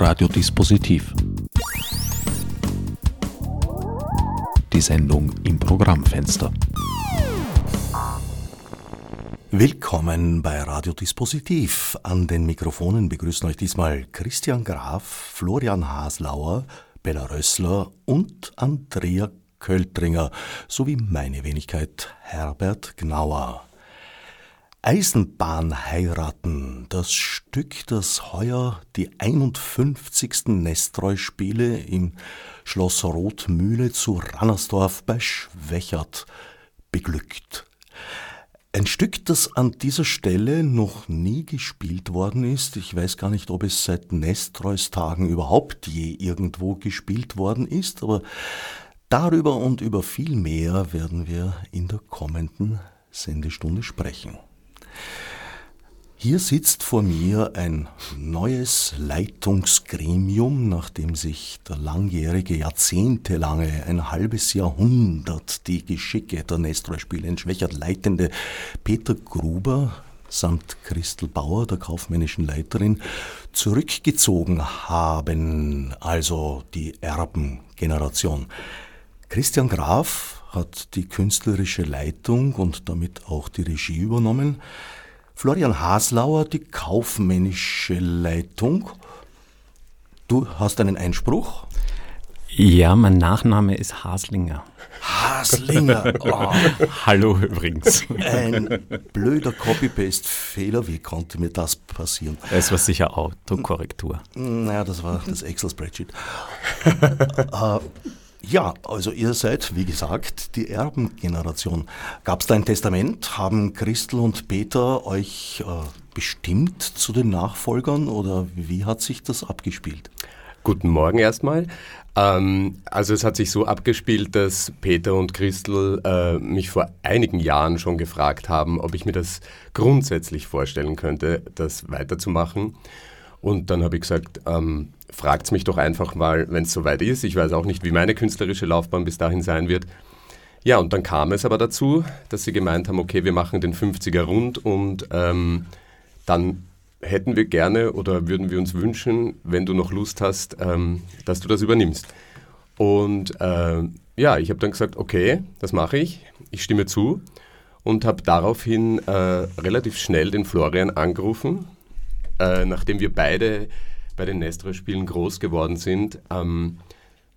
Radiodispositiv. Die Sendung im Programmfenster. Willkommen bei Radiodispositiv. An den Mikrofonen begrüßen euch diesmal Christian Graf, Florian Haslauer, Bella Rössler und Andrea Költringer sowie meine Wenigkeit Herbert Gnauer. Eisenbahn heiraten, das Stück, das heuer die 51. Nestreu-Spiele im Schloss Rotmühle zu Rannersdorf bei Schwächert beglückt. Ein Stück, das an dieser Stelle noch nie gespielt worden ist. Ich weiß gar nicht, ob es seit Nestreus Tagen überhaupt je irgendwo gespielt worden ist, aber darüber und über viel mehr werden wir in der kommenden Sendestunde sprechen. Hier sitzt vor mir ein neues Leitungsgremium, nachdem sich der langjährige, jahrzehntelange, ein halbes Jahrhundert die Geschicke der Nestroy-Spiele entschwächert leitende Peter Gruber samt Christel Bauer, der kaufmännischen Leiterin, zurückgezogen haben, also die Erbengeneration. Christian Graf hat die künstlerische Leitung und damit auch die Regie übernommen. Florian Haslauer die kaufmännische Leitung. Du hast einen Einspruch? Ja, mein Nachname ist Haslinger. Haslinger. Oh. Hallo übrigens. Ein blöder Copy-Paste-Fehler. Wie konnte mir das passieren? Es war sicher Autokorrektur. Naja, das war das Excel-Spreadsheet. ja, also ihr seid, wie gesagt, die Erbengeneration. Gab es da ein Testament? Haben Christel und Peter euch äh, bestimmt zu den Nachfolgern oder wie hat sich das abgespielt? Guten Morgen erstmal. Ähm, also es hat sich so abgespielt, dass Peter und Christel äh, mich vor einigen Jahren schon gefragt haben, ob ich mir das grundsätzlich vorstellen könnte, das weiterzumachen. Und dann habe ich gesagt, ähm, fragt mich doch einfach mal, wenn es soweit ist. Ich weiß auch nicht, wie meine künstlerische Laufbahn bis dahin sein wird. Ja, und dann kam es aber dazu, dass sie gemeint haben, okay, wir machen den 50er rund und ähm, dann hätten wir gerne oder würden wir uns wünschen, wenn du noch Lust hast, ähm, dass du das übernimmst. Und äh, ja, ich habe dann gesagt, okay, das mache ich, ich stimme zu und habe daraufhin äh, relativ schnell den Florian angerufen, äh, nachdem wir beide bei den Nestor-Spielen groß geworden sind, ähm,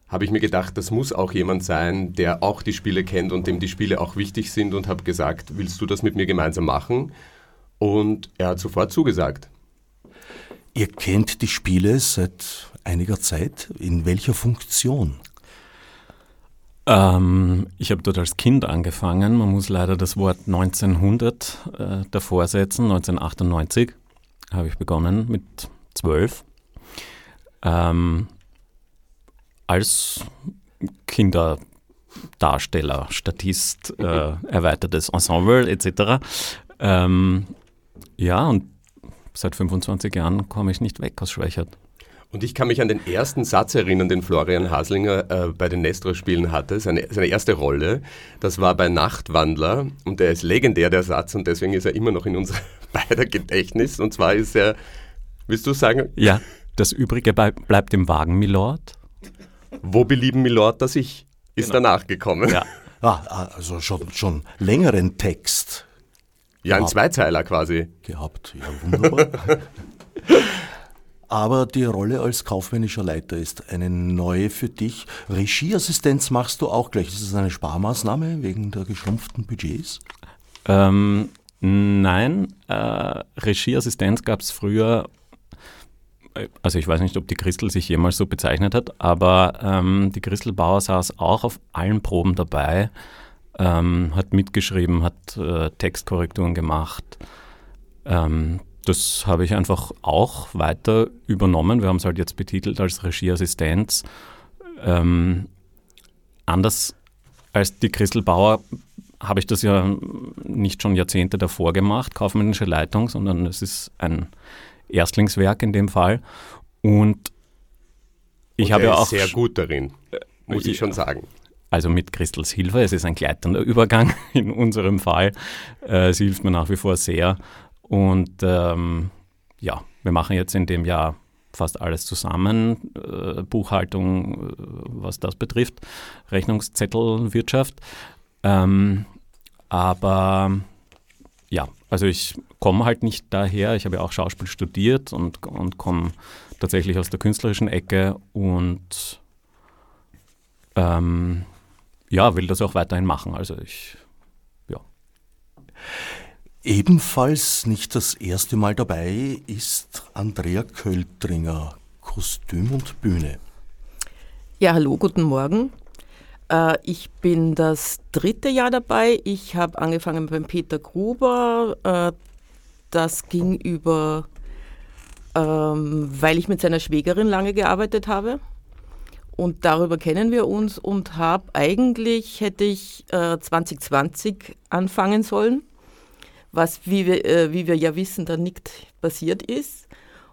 habe ich mir gedacht, das muss auch jemand sein, der auch die Spiele kennt und dem die Spiele auch wichtig sind und habe gesagt, willst du das mit mir gemeinsam machen? Und er hat sofort zugesagt. Ihr kennt die Spiele seit einiger Zeit. In welcher Funktion? Ähm, ich habe dort als Kind angefangen. Man muss leider das Wort 1900 äh, davor setzen. 1998 habe ich begonnen mit zwölf ähm, als Kinderdarsteller, Statist, äh, erweitertes Ensemble etc. Ähm, ja, und seit 25 Jahren komme ich nicht weg aus Schwächert. Und ich kann mich an den ersten Satz erinnern, den Florian Haslinger äh, bei den Nestor-Spielen hatte, seine, seine erste Rolle. Das war bei Nachtwandler und der ist legendär, der Satz, und deswegen ist er immer noch in unser beider Gedächtnis. Und zwar ist er, willst du sagen? Ja. Das Übrige bleibt im Wagen, Milord. Wo belieben Milord das ich? Ist genau. danach gekommen. Ja. Ah, also schon, schon längeren Text. Ja, ein Zweizeiler quasi. Gehabt, ja, wunderbar. Aber die Rolle als kaufmännischer Leiter ist eine neue für dich. Regieassistenz machst du auch gleich. Ist das eine Sparmaßnahme wegen der geschrumpften Budgets? Ähm, nein, äh, Regieassistenz gab es früher also ich weiß nicht, ob die Christel sich jemals so bezeichnet hat, aber ähm, die Christel Bauer saß auch auf allen Proben dabei, ähm, hat mitgeschrieben, hat äh, Textkorrekturen gemacht. Ähm, das habe ich einfach auch weiter übernommen. Wir haben es halt jetzt betitelt als Regieassistenz. Ähm, anders als die Christel Bauer habe ich das ja nicht schon Jahrzehnte davor gemacht, kaufmännische Leitung, sondern es ist ein Erstlingswerk in dem Fall. Und ich Und habe ja auch. sehr gut darin, muss ich, ich schon sagen. Also mit Christels Hilfe. Es ist ein gleitender Übergang in unserem Fall. Äh, sie hilft mir nach wie vor sehr. Und ähm, ja, wir machen jetzt in dem Jahr fast alles zusammen, äh, Buchhaltung, äh, was das betrifft, Rechnungszettelwirtschaft. Ähm, aber ja, also ich komme halt nicht daher, ich habe ja auch Schauspiel studiert und, und komme tatsächlich aus der künstlerischen Ecke und ähm, ja, will das auch weiterhin machen. Also ich, ja. Ebenfalls nicht das erste Mal dabei ist Andrea Költringer, Kostüm und Bühne. Ja, hallo, guten Morgen. Äh, ich bin das dritte Jahr dabei. Ich habe angefangen beim Peter Gruber. Äh, das ging über, ähm, weil ich mit seiner Schwägerin lange gearbeitet habe. Und darüber kennen wir uns und habe eigentlich, hätte ich 2020 anfangen sollen was, wie wir, äh, wie wir ja wissen, dann nicht passiert ist.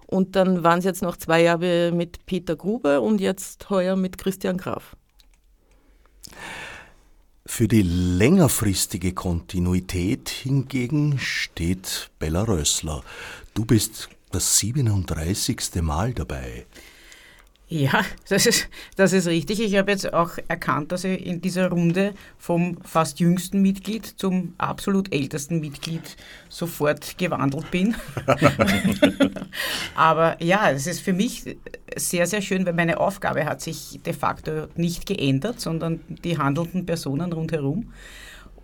Und dann waren es jetzt noch zwei Jahre mit Peter Grube und jetzt heuer mit Christian Graf. Für die längerfristige Kontinuität hingegen steht Bella Rössler. Du bist das 37. Mal dabei. Ja, das ist, das ist richtig. Ich habe jetzt auch erkannt, dass ich in dieser Runde vom fast jüngsten Mitglied zum absolut ältesten Mitglied sofort gewandelt bin. Aber ja, es ist für mich sehr, sehr schön, weil meine Aufgabe hat sich de facto nicht geändert, sondern die handelnden Personen rundherum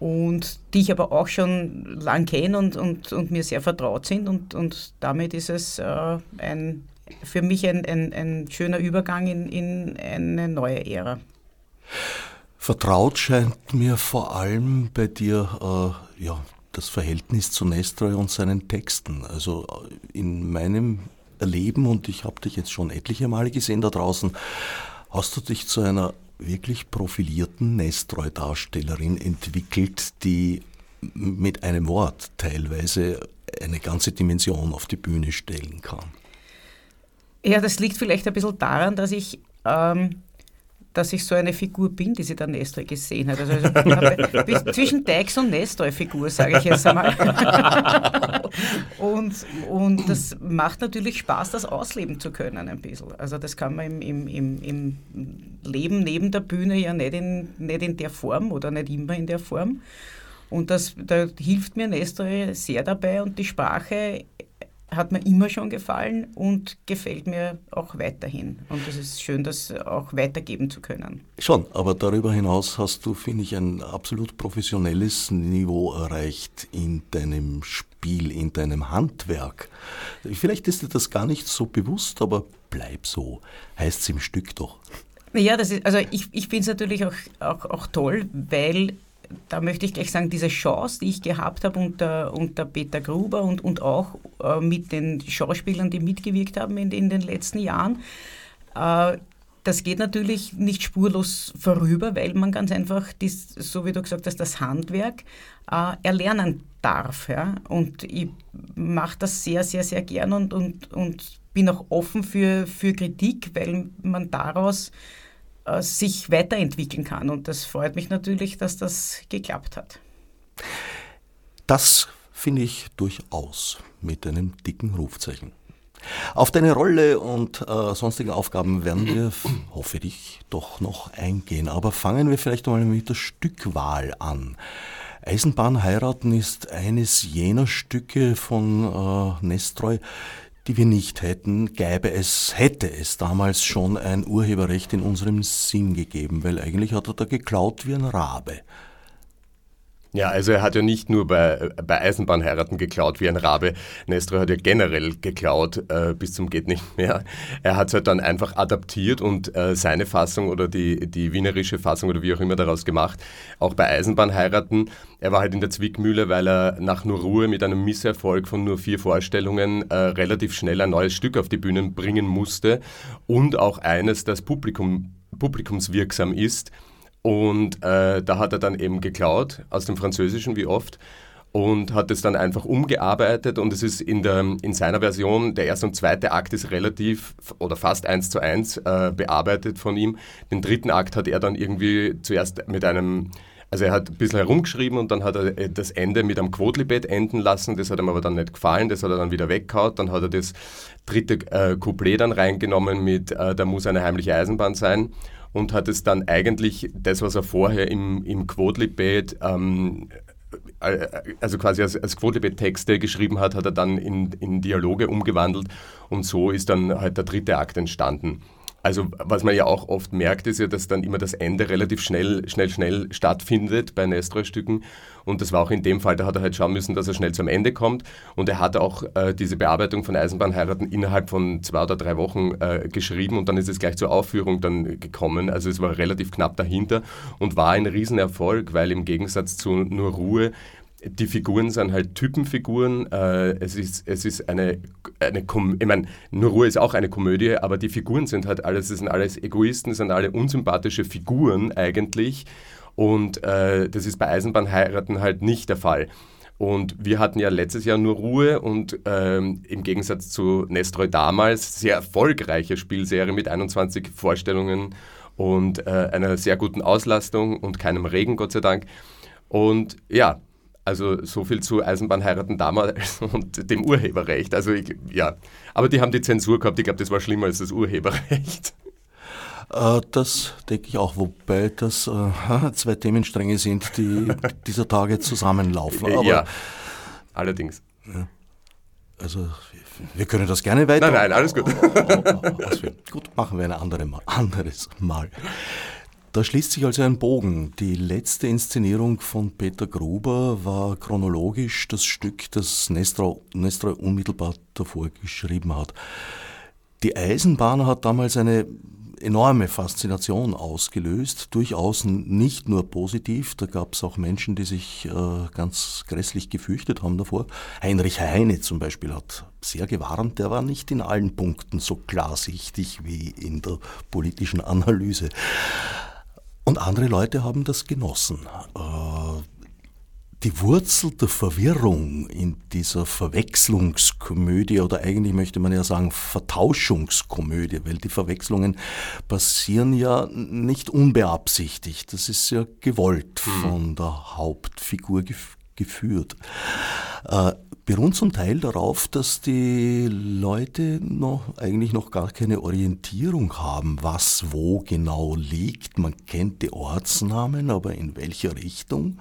und die ich aber auch schon lang kenne und, und, und mir sehr vertraut sind. Und, und damit ist es äh, ein für mich ein, ein, ein schöner Übergang in, in eine neue Ära. Vertraut scheint mir vor allem bei dir äh, ja, das Verhältnis zu Nestroy und seinen Texten. Also äh, in meinem Erleben, und ich habe dich jetzt schon etliche Male gesehen da draußen, hast du dich zu einer wirklich profilierten Nestroy-Darstellerin entwickelt, die mit einem Wort teilweise eine ganze Dimension auf die Bühne stellen kann. Ja, das liegt vielleicht ein bisschen daran, dass ich, ähm, dass ich so eine Figur bin, die sie der Nestor gesehen hat. Also, also zwischen Dykes und Nestor-Figur, sage ich jetzt einmal. und, und das macht natürlich Spaß, das ausleben zu können ein bisschen. Also das kann man im, im, im, Leben neben der Bühne ja nicht in, nicht in der Form oder nicht immer in der Form. Und das, da hilft mir Nestor sehr dabei und die Sprache hat mir immer schon gefallen und gefällt mir auch weiterhin. Und es ist schön, das auch weitergeben zu können. Schon, aber darüber hinaus hast du, finde ich, ein absolut professionelles Niveau erreicht in deinem Spiel, in deinem Handwerk. Vielleicht ist dir das gar nicht so bewusst, aber bleib so, heißt es im Stück doch. Ja, das ist, also ich, ich finde es natürlich auch, auch, auch toll, weil da möchte ich gleich sagen, diese Chance, die ich gehabt habe unter, unter Peter Gruber und, und auch äh, mit den Schauspielern, die mitgewirkt haben in, in den letzten Jahren, äh, das geht natürlich nicht spurlos vorüber, weil man ganz einfach, dies, so wie du gesagt hast, das Handwerk äh, erlernen darf. Ja? Und ich mache das sehr, sehr, sehr gern und, und, und bin auch offen für, für Kritik, weil man daraus äh, sich weiterentwickeln kann. Und das freut mich natürlich, dass das geklappt hat. Das finde ich durchaus mit einem dicken Rufzeichen. Auf deine Rolle und äh, sonstige Aufgaben werden wir, hoffe ich, doch noch eingehen. Aber fangen wir vielleicht mal mit der Stückwahl an. Eisenbahn heiraten ist eines jener Stücke von äh, Nestroy, die wir nicht hätten, gäbe es, hätte es damals schon ein Urheberrecht in unserem Sinn gegeben, weil eigentlich hat er da geklaut wie ein Rabe. Ja, also er hat ja nicht nur bei, bei Eisenbahnheiraten geklaut wie ein Rabe. Nestor hat ja generell geklaut äh, bis zum geht nicht mehr. Er hat es halt dann einfach adaptiert und äh, seine Fassung oder die, die wienerische Fassung oder wie auch immer daraus gemacht. Auch bei Eisenbahnheiraten. Er war halt in der Zwickmühle, weil er nach nur Ruhe mit einem Misserfolg von nur vier Vorstellungen äh, relativ schnell ein neues Stück auf die Bühnen bringen musste und auch eines, das Publikum, publikumswirksam ist und äh, da hat er dann eben geklaut, aus dem Französischen wie oft, und hat es dann einfach umgearbeitet und es ist in, der, in seiner Version, der erste und zweite Akt ist relativ oder fast eins zu eins äh, bearbeitet von ihm. Den dritten Akt hat er dann irgendwie zuerst mit einem also er hat ein bisschen herumgeschrieben und dann hat er äh, das Ende mit einem Quodlibet enden lassen. Das hat ihm aber dann nicht gefallen, das hat er dann wieder weggehauen. Dann hat er das dritte äh, Couplet dann reingenommen mit äh, Da muss eine heimliche Eisenbahn sein und hat es dann eigentlich, das, was er vorher im, im Quodlibet ähm, äh, also quasi als, als Quodlibet-Texte geschrieben hat, hat er dann in, in Dialoge umgewandelt und so ist dann halt der dritte Akt entstanden. Also was man ja auch oft merkt, ist ja, dass dann immer das Ende relativ schnell, schnell, schnell stattfindet bei Nestroy-Stücken. Und das war auch in dem Fall, da hat er halt schauen müssen, dass er schnell zum Ende kommt. Und er hat auch äh, diese Bearbeitung von Eisenbahnheiraten innerhalb von zwei oder drei Wochen äh, geschrieben und dann ist es gleich zur Aufführung dann gekommen. Also es war relativ knapp dahinter und war ein Riesenerfolg, weil im Gegensatz zu Nur Ruhe die Figuren sind halt Typenfiguren. Äh, es, ist, es ist eine, eine ich meine, Nur Ruhe ist auch eine Komödie, aber die Figuren sind halt alles, das sind alles Egoisten, sind alle unsympathische Figuren eigentlich. Und äh, das ist bei Eisenbahnheiraten halt nicht der Fall. Und wir hatten ja letztes Jahr nur Ruhe und ähm, im Gegensatz zu Nestroy damals sehr erfolgreiche Spielserie mit 21 Vorstellungen und äh, einer sehr guten Auslastung und keinem Regen, Gott sei Dank. Und ja, also so viel zu Eisenbahnheiraten damals und dem Urheberrecht. Also ich, ja, aber die haben die Zensur gehabt. Ich glaube, das war schlimmer als das Urheberrecht. Äh, das denke ich auch, wobei das äh, zwei Themenstränge sind, die dieser Tage zusammenlaufen. Aber, ja, allerdings. Ja, also wir können das gerne weiter. Nein, nein, alles gut. gut, machen wir ein andere Mal, anderes Mal. Da schließt sich also ein Bogen. Die letzte Inszenierung von Peter Gruber war chronologisch das Stück, das Nestor, Nestor unmittelbar davor geschrieben hat. Die Eisenbahn hat damals eine enorme Faszination ausgelöst, durchaus nicht nur positiv, da gab es auch Menschen, die sich äh, ganz grässlich gefürchtet haben davor. Heinrich Heine zum Beispiel hat sehr gewarnt, der war nicht in allen Punkten so klarsichtig wie in der politischen Analyse. Und andere Leute haben das genossen. Äh, die Wurzel der Verwirrung in dieser Verwechslungskomödie oder eigentlich möchte man ja sagen Vertauschungskomödie, weil die Verwechslungen passieren ja nicht unbeabsichtigt. Das ist ja gewollt hm. von der Hauptfigur geführt. Äh, beruht zum Teil darauf, dass die Leute noch, eigentlich noch gar keine Orientierung haben, was wo genau liegt. Man kennt die Ortsnamen, aber in welcher Richtung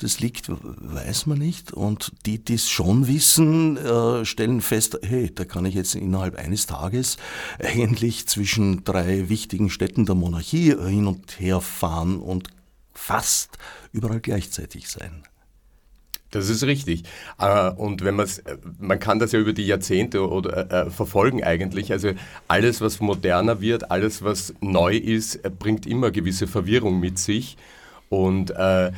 das liegt, weiß man nicht. Und die, die es schon wissen, äh, stellen fest, hey, da kann ich jetzt innerhalb eines Tages eigentlich zwischen drei wichtigen Städten der Monarchie hin und her fahren und fast überall gleichzeitig sein. Das ist richtig. Äh, und wenn man man kann das ja über die Jahrzehnte oder äh, verfolgen eigentlich. Also alles, was moderner wird, alles, was neu ist, bringt immer gewisse Verwirrung mit sich. Und äh,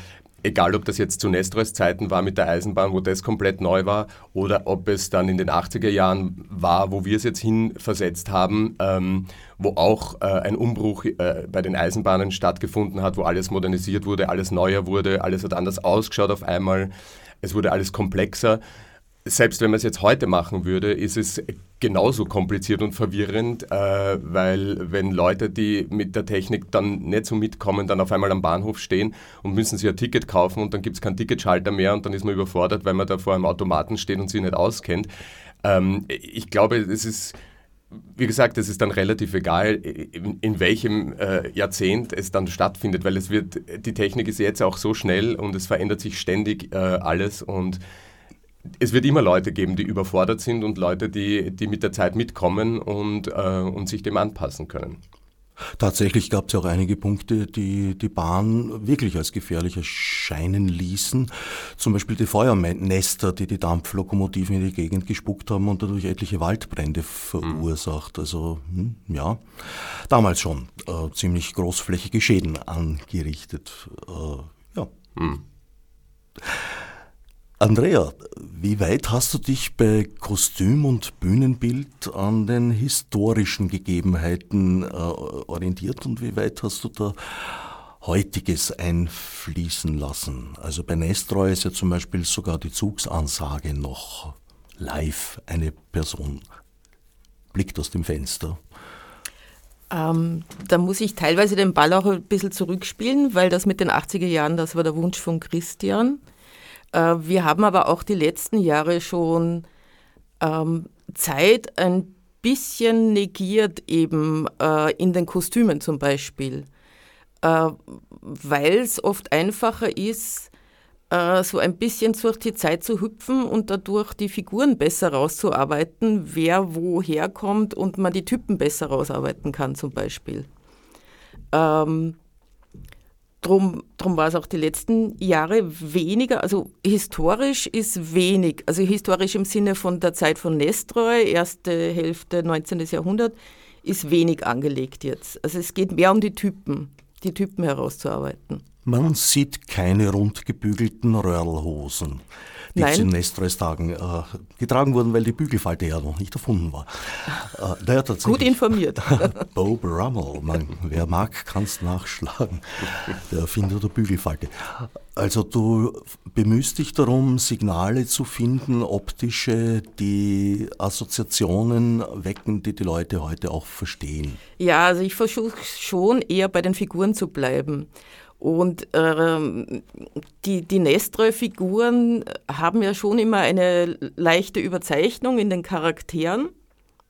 egal ob das jetzt zu Nestroys Zeiten war mit der Eisenbahn, wo das komplett neu war, oder ob es dann in den 80er Jahren war, wo wir es jetzt hinversetzt haben, ähm, wo auch äh, ein Umbruch äh, bei den Eisenbahnen stattgefunden hat, wo alles modernisiert wurde, alles neuer wurde, alles hat anders ausgeschaut auf einmal es wurde alles komplexer. Selbst wenn man es jetzt heute machen würde, ist es genauso kompliziert und verwirrend, äh, weil wenn Leute, die mit der Technik dann nicht so mitkommen, dann auf einmal am Bahnhof stehen und müssen sich ein Ticket kaufen und dann gibt es keinen Ticketschalter mehr und dann ist man überfordert, weil man da vor einem Automaten steht und sich nicht auskennt. Ähm, ich glaube, es ist wie gesagt, es ist dann relativ egal, in, in welchem äh, Jahrzehnt es dann stattfindet, weil es wird, die Technik ist jetzt auch so schnell und es verändert sich ständig äh, alles und es wird immer Leute geben, die überfordert sind und Leute, die, die mit der Zeit mitkommen und, äh, und sich dem anpassen können. Tatsächlich gab es ja auch einige Punkte, die die Bahn wirklich als gefährlich erscheinen ließen. Zum Beispiel die Feuernester, die die Dampflokomotiven in die Gegend gespuckt haben und dadurch etliche Waldbrände verursacht. Also hm, ja, damals schon äh, ziemlich großflächige Schäden angerichtet. Äh, ja. Mhm. Andrea, wie weit hast du dich bei Kostüm und Bühnenbild an den historischen Gegebenheiten äh, orientiert und wie weit hast du da heutiges einfließen lassen? Also bei Nestroy ist ja zum Beispiel sogar die Zugsansage noch live. Eine Person blickt aus dem Fenster. Ähm, da muss ich teilweise den Ball auch ein bisschen zurückspielen, weil das mit den 80er Jahren, das war der Wunsch von Christian. Äh, wir haben aber auch die letzten Jahre schon ähm, Zeit ein bisschen negiert, eben äh, in den Kostümen zum Beispiel, äh, weil es oft einfacher ist, so ein bisschen durch die Zeit zu hüpfen und dadurch die Figuren besser rauszuarbeiten, wer woher kommt und man die Typen besser rausarbeiten kann zum Beispiel. Ähm, drum, drum war es auch die letzten Jahre weniger, also historisch ist wenig, also historisch im Sinne von der Zeit von Nestroy, erste Hälfte 19. Jahrhundert, ist wenig angelegt jetzt. Also es geht mehr um die Typen, die Typen herauszuarbeiten. Man sieht keine rundgebügelten Röhrlhosen, die Nein. zu Nestroys-Tagen äh, getragen wurden, weil die Bügelfalte ja noch nicht erfunden war. Äh, naja, Gut informiert. Bob Rummel, man, wer mag, kann es nachschlagen, der Erfinder der Bügelfalte. Also du bemühst dich darum, Signale zu finden, optische, die Assoziationen wecken, die die Leute heute auch verstehen. Ja, also ich versuche schon eher bei den Figuren zu bleiben. Und ähm, die, die Nestroy-Figuren haben ja schon immer eine leichte Überzeichnung in den Charakteren,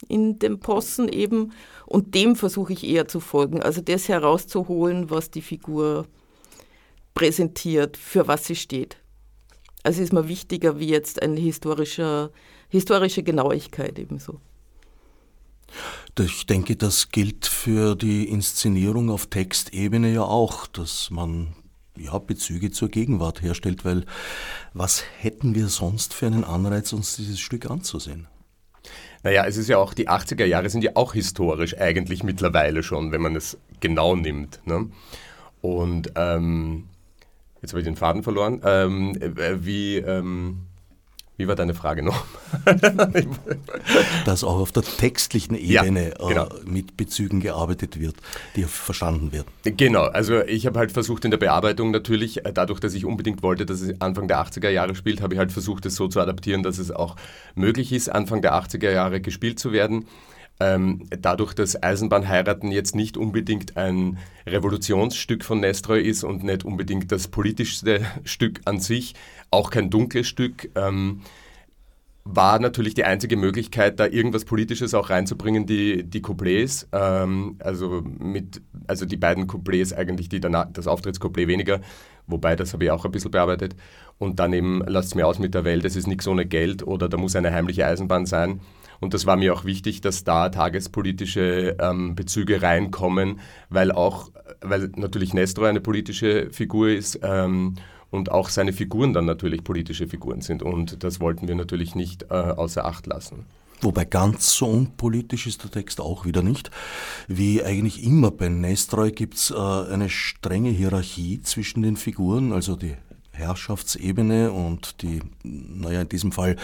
in den Possen eben. Und dem versuche ich eher zu folgen. Also das herauszuholen, was die Figur präsentiert, für was sie steht. Also ist mir wichtiger wie jetzt eine historische, historische Genauigkeit ebenso. Ich denke, das gilt für die Inszenierung auf Textebene ja auch, dass man ja, Bezüge zur Gegenwart herstellt, weil was hätten wir sonst für einen Anreiz, uns dieses Stück anzusehen? Naja, es ist ja auch, die 80er Jahre sind ja auch historisch eigentlich mittlerweile schon, wenn man es genau nimmt. Ne? Und ähm, jetzt habe ich den Faden verloren. Ähm, äh, wie, ähm, wie war deine Frage noch? Dass auch auf der textlichen Ja, Ebene genau. äh, mit Bezügen gearbeitet wird, die verstanden werden. Genau, also ich habe halt versucht in der Bearbeitung natürlich, äh, dadurch, dass ich unbedingt wollte, dass es Anfang der 80er Jahre spielt, habe ich halt versucht, es so zu adaptieren, dass es auch möglich ist, Anfang der 80er Jahre gespielt zu werden. Ähm, dadurch, dass Eisenbahnheiraten jetzt nicht unbedingt ein Revolutionsstück von Nestroy ist und nicht unbedingt das politischste Stück an sich, auch kein dunkles Stück, ähm, war natürlich die einzige Möglichkeit, da irgendwas Politisches auch reinzubringen, die, die Couplets. Ähm, also, mit, also die beiden Couplets eigentlich, die danach, das Auftrittscouplet weniger, wobei das habe ich auch ein bisschen bearbeitet. Und dann eben, lasst mir aus mit der Welt, es ist nichts ohne Geld oder da muss eine heimliche Eisenbahn sein. Und das war mir auch wichtig, dass da tagespolitische ähm, Bezüge reinkommen, weil auch, weil natürlich Nestor eine politische Figur ist ähm, und auch seine Figuren dann natürlich politische Figuren sind. Und das wollten wir natürlich nicht äh, außer Acht lassen. Wobei ganz so unpolitisch ist der Text auch wieder nicht. Wie eigentlich immer bei Nestroy gibt es äh, eine strenge Hierarchie zwischen den Figuren, also die Herrschaftsebene und die, naja, in diesem Fall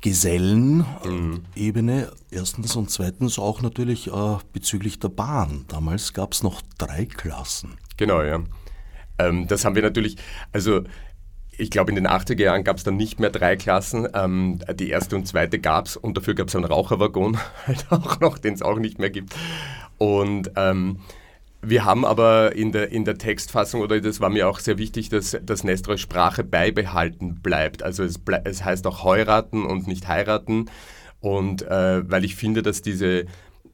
Gesellenebene. Erstens und zweitens auch natürlich äh, bezüglich der Bahn. Damals gab es noch drei Klassen. Genau, ja. Ähm, das haben wir natürlich, also ich glaube, in den 80er Jahren gab es dann nicht mehr drei Klassen. Ähm, die erste und zweite gab es und dafür gab es einen Raucherwaggon, halt auch noch, den es auch nicht mehr gibt. Und ähm, wir haben aber in der, in der Textfassung, oder das war mir auch sehr wichtig, dass, dass Nestroys Sprache beibehalten bleibt. Also es, blei es heißt auch heiraten und nicht heiraten. Und äh, weil ich finde, dass diese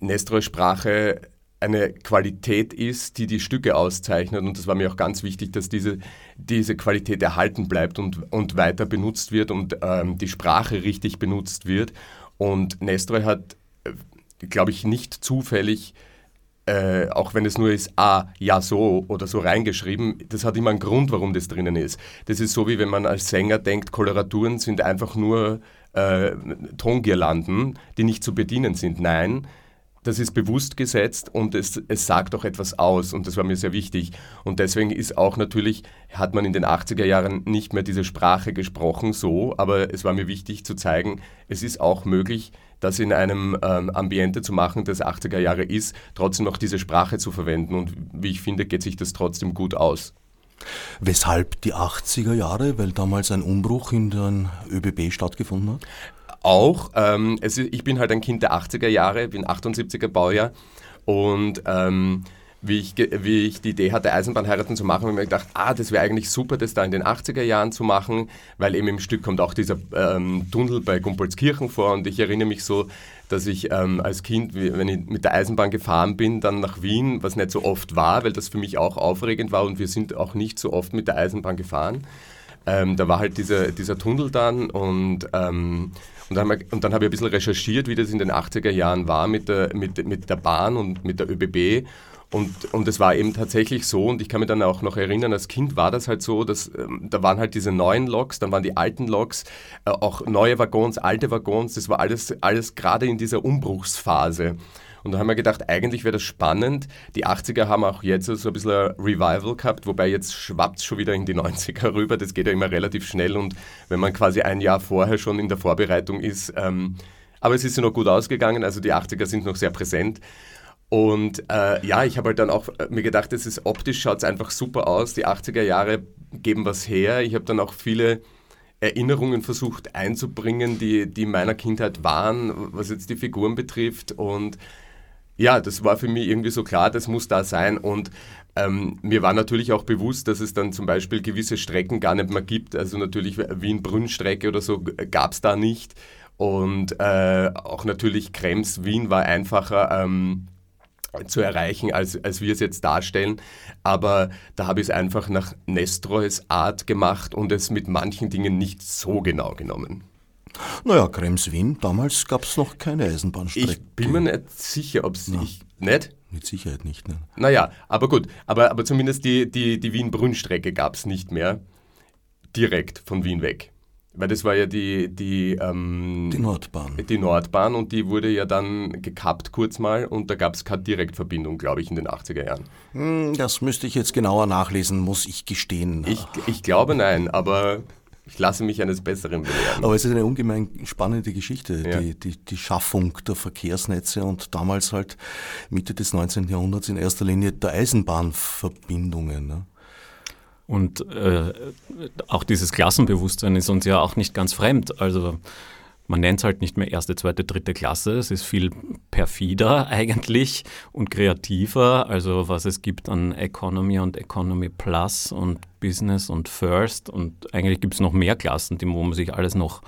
Nestroy-Sprache eine Qualität ist, die die Stücke auszeichnet. Und das war mir auch ganz wichtig, dass diese, diese Qualität erhalten bleibt und, und weiter benutzt wird und ähm, die Sprache richtig benutzt wird. Und Nestroy hat, äh, glaube ich, nicht zufällig äh, auch wenn es nur ist, ah, ja, so oder so reingeschrieben, das hat immer einen Grund, warum das drinnen ist. Das ist so, wie wenn man als Sänger denkt, Koloraturen sind einfach nur äh, Tongirlanden, die nicht zu bedienen sind. Nein, das ist bewusst gesetzt und es, es sagt auch etwas aus und das war mir sehr wichtig. Und deswegen ist auch natürlich, hat man in den 80er Jahren nicht mehr diese Sprache gesprochen, so, aber es war mir wichtig zu zeigen, es ist auch möglich, das in einem ähm, Ambiente zu machen, das 80er Jahre ist, trotzdem noch diese Sprache zu verwenden und wie ich finde, geht sich das trotzdem gut aus. Weshalb die 80er Jahre? Weil damals ein Umbruch in den ÖBB stattgefunden hat? Auch, ähm, es ich bin halt ein Kind der 80er Jahre, bin 78er Baujahr Und ähm, wie ich, wie ich die Idee hatte, Eisenbahnheiraten zu machen, habe ich mir gedacht, ah, das wäre eigentlich super, das da in den 80er Jahren zu machen, weil eben im Stück kommt auch dieser ähm, Tunnel bei Gumpolskirchen vor und ich erinnere mich so, dass ich ähm, als Kind, wenn ich mit der Eisenbahn gefahren bin, dann nach Wien, was nicht so oft war, weil das für mich auch aufregend war und wir sind auch nicht so oft mit der Eisenbahn gefahren. Ähm, da war halt dieser, dieser Tunnel dann und, ähm, und, dann, dann habe ich ein bisschen recherchiert, wie das in den 80er Jahren war mit der, mit, mit der Bahn und mit der ÖBB und, und es war eben tatsächlich so, und ich kann mich dann auch noch erinnern, als Kind war das halt so, dass ähm, da waren halt diese neuen Loks, dann waren die alten Loks, äh, auch neue Waggons, alte Waggons, das war alles, alles gerade in dieser Umbruchsphase. Und da haben wir gedacht, eigentlich wäre das spannend. Die 80er haben auch jetzt so ein bisschen ein Revival gehabt, wobei jetzt schwappt es schon wieder in die 90er rüber. Das geht ja immer relativ schnell und wenn man quasi ein Jahr vorher schon in der Vorbereitung ist. Ähm, aber es ist ja noch gut ausgegangen, also die 80er sind noch sehr präsent. Und äh, ja, ich habe halt dann auch äh, mir gedacht, es ist optisch schaut es einfach super aus. Die 80er Jahre geben was her. Ich habe dann auch viele Erinnerungen versucht einzubringen, die, die in meiner Kindheit waren, was jetzt die Figuren betrifft. Und ja, das war für mich irgendwie so klar, das muss da sein. Und ähm, mir war natürlich auch bewusst, dass es dann zum Beispiel gewisse Strecken gar nicht mehr gibt. Also natürlich Wien-Brünn-Strecke oder so gab es da nicht. Und äh, auch natürlich Krems-Wien war einfacher. Ähm, zu erreichen, als, als wir es jetzt darstellen. Aber da habe ich es einfach nach Nestroys Art gemacht und es mit manchen Dingen nicht so genau genommen. Naja, Krems-Wien, damals gab es noch keine Eisenbahnstrecke. Ich bin mir nicht sicher, ob es nicht. Nicht? Mit Sicherheit nicht, ne? Naja, aber gut, aber, aber zumindest die, die, die Wien-Brünn-Strecke gab es nicht mehr direkt von Wien weg. Weil das war ja die, die, ähm, die Nordbahn. Die Nordbahn und die wurde ja dann gekappt kurz mal und da gab es keine Direktverbindung, glaube ich, in den 80er Jahren. Hm, das müsste ich jetzt genauer nachlesen, muss ich gestehen. Ich, ich glaube nein, aber ich lasse mich eines Besseren belehren. Aber es ist eine ungemein spannende Geschichte, ja. die, die, die, Schaffung der Verkehrsnetze und damals halt Mitte des 19. Jahrhunderts in erster Linie der Eisenbahnverbindungen. Ne? Und äh, auch dieses Klassenbewusstsein ist uns ja auch nicht ganz fremd. Also man nennt es halt nicht mehr erste, zweite, dritte Klasse. Es ist viel perfider eigentlich und kreativer. Also was es gibt an Economy und Economy Plus und Business und First. Und eigentlich gibt es noch mehr Klassen, wo man sich alles noch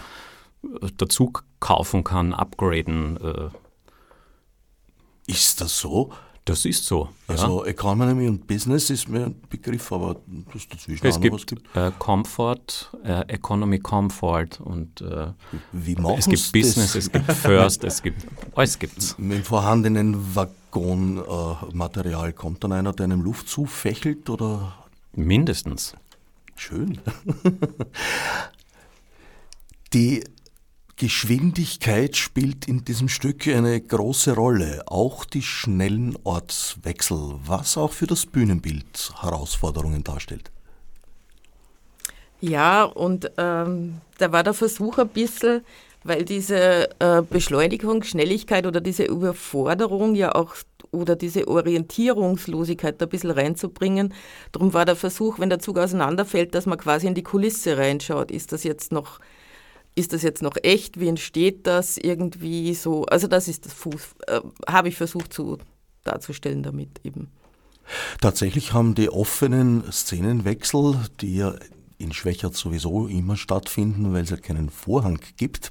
äh, dazu kaufen kann, upgraden. Äh. Ist das so? Das ist so. Also ja. Economy und Business ist mir ein Begriff, aber dass dazwischen es gibt, was gibt. Äh, Comfort, äh, Economy Comfort und äh, Wie es gibt Business, das? es gibt First, es gibt alles gibt's. Mit dem vorhandenen Waggonmaterial kommt dann einer, der einem Luft zufächelt oder? Mindestens. Schön. Die Geschwindigkeit spielt in diesem Stück eine große Rolle, auch die schnellen Ortswechsel, was auch für das Bühnenbild Herausforderungen darstellt. Ja, und ähm, da war der Versuch ein bisschen, weil diese äh, Beschleunigung, Schnelligkeit oder diese Überforderung ja auch oder diese Orientierungslosigkeit ein bisschen reinzubringen. Darum war der Versuch, wenn der Zug auseinanderfällt, dass man quasi in die Kulisse reinschaut. Ist das jetzt noch ist das jetzt noch echt? Wie entsteht das irgendwie so? Also das ist das Fuß, äh, habe ich versucht zu darzustellen damit eben. Tatsächlich haben die offenen Szenenwechsel, die ja in Schwächert sowieso immer stattfinden, weil es ja keinen Vorhang gibt,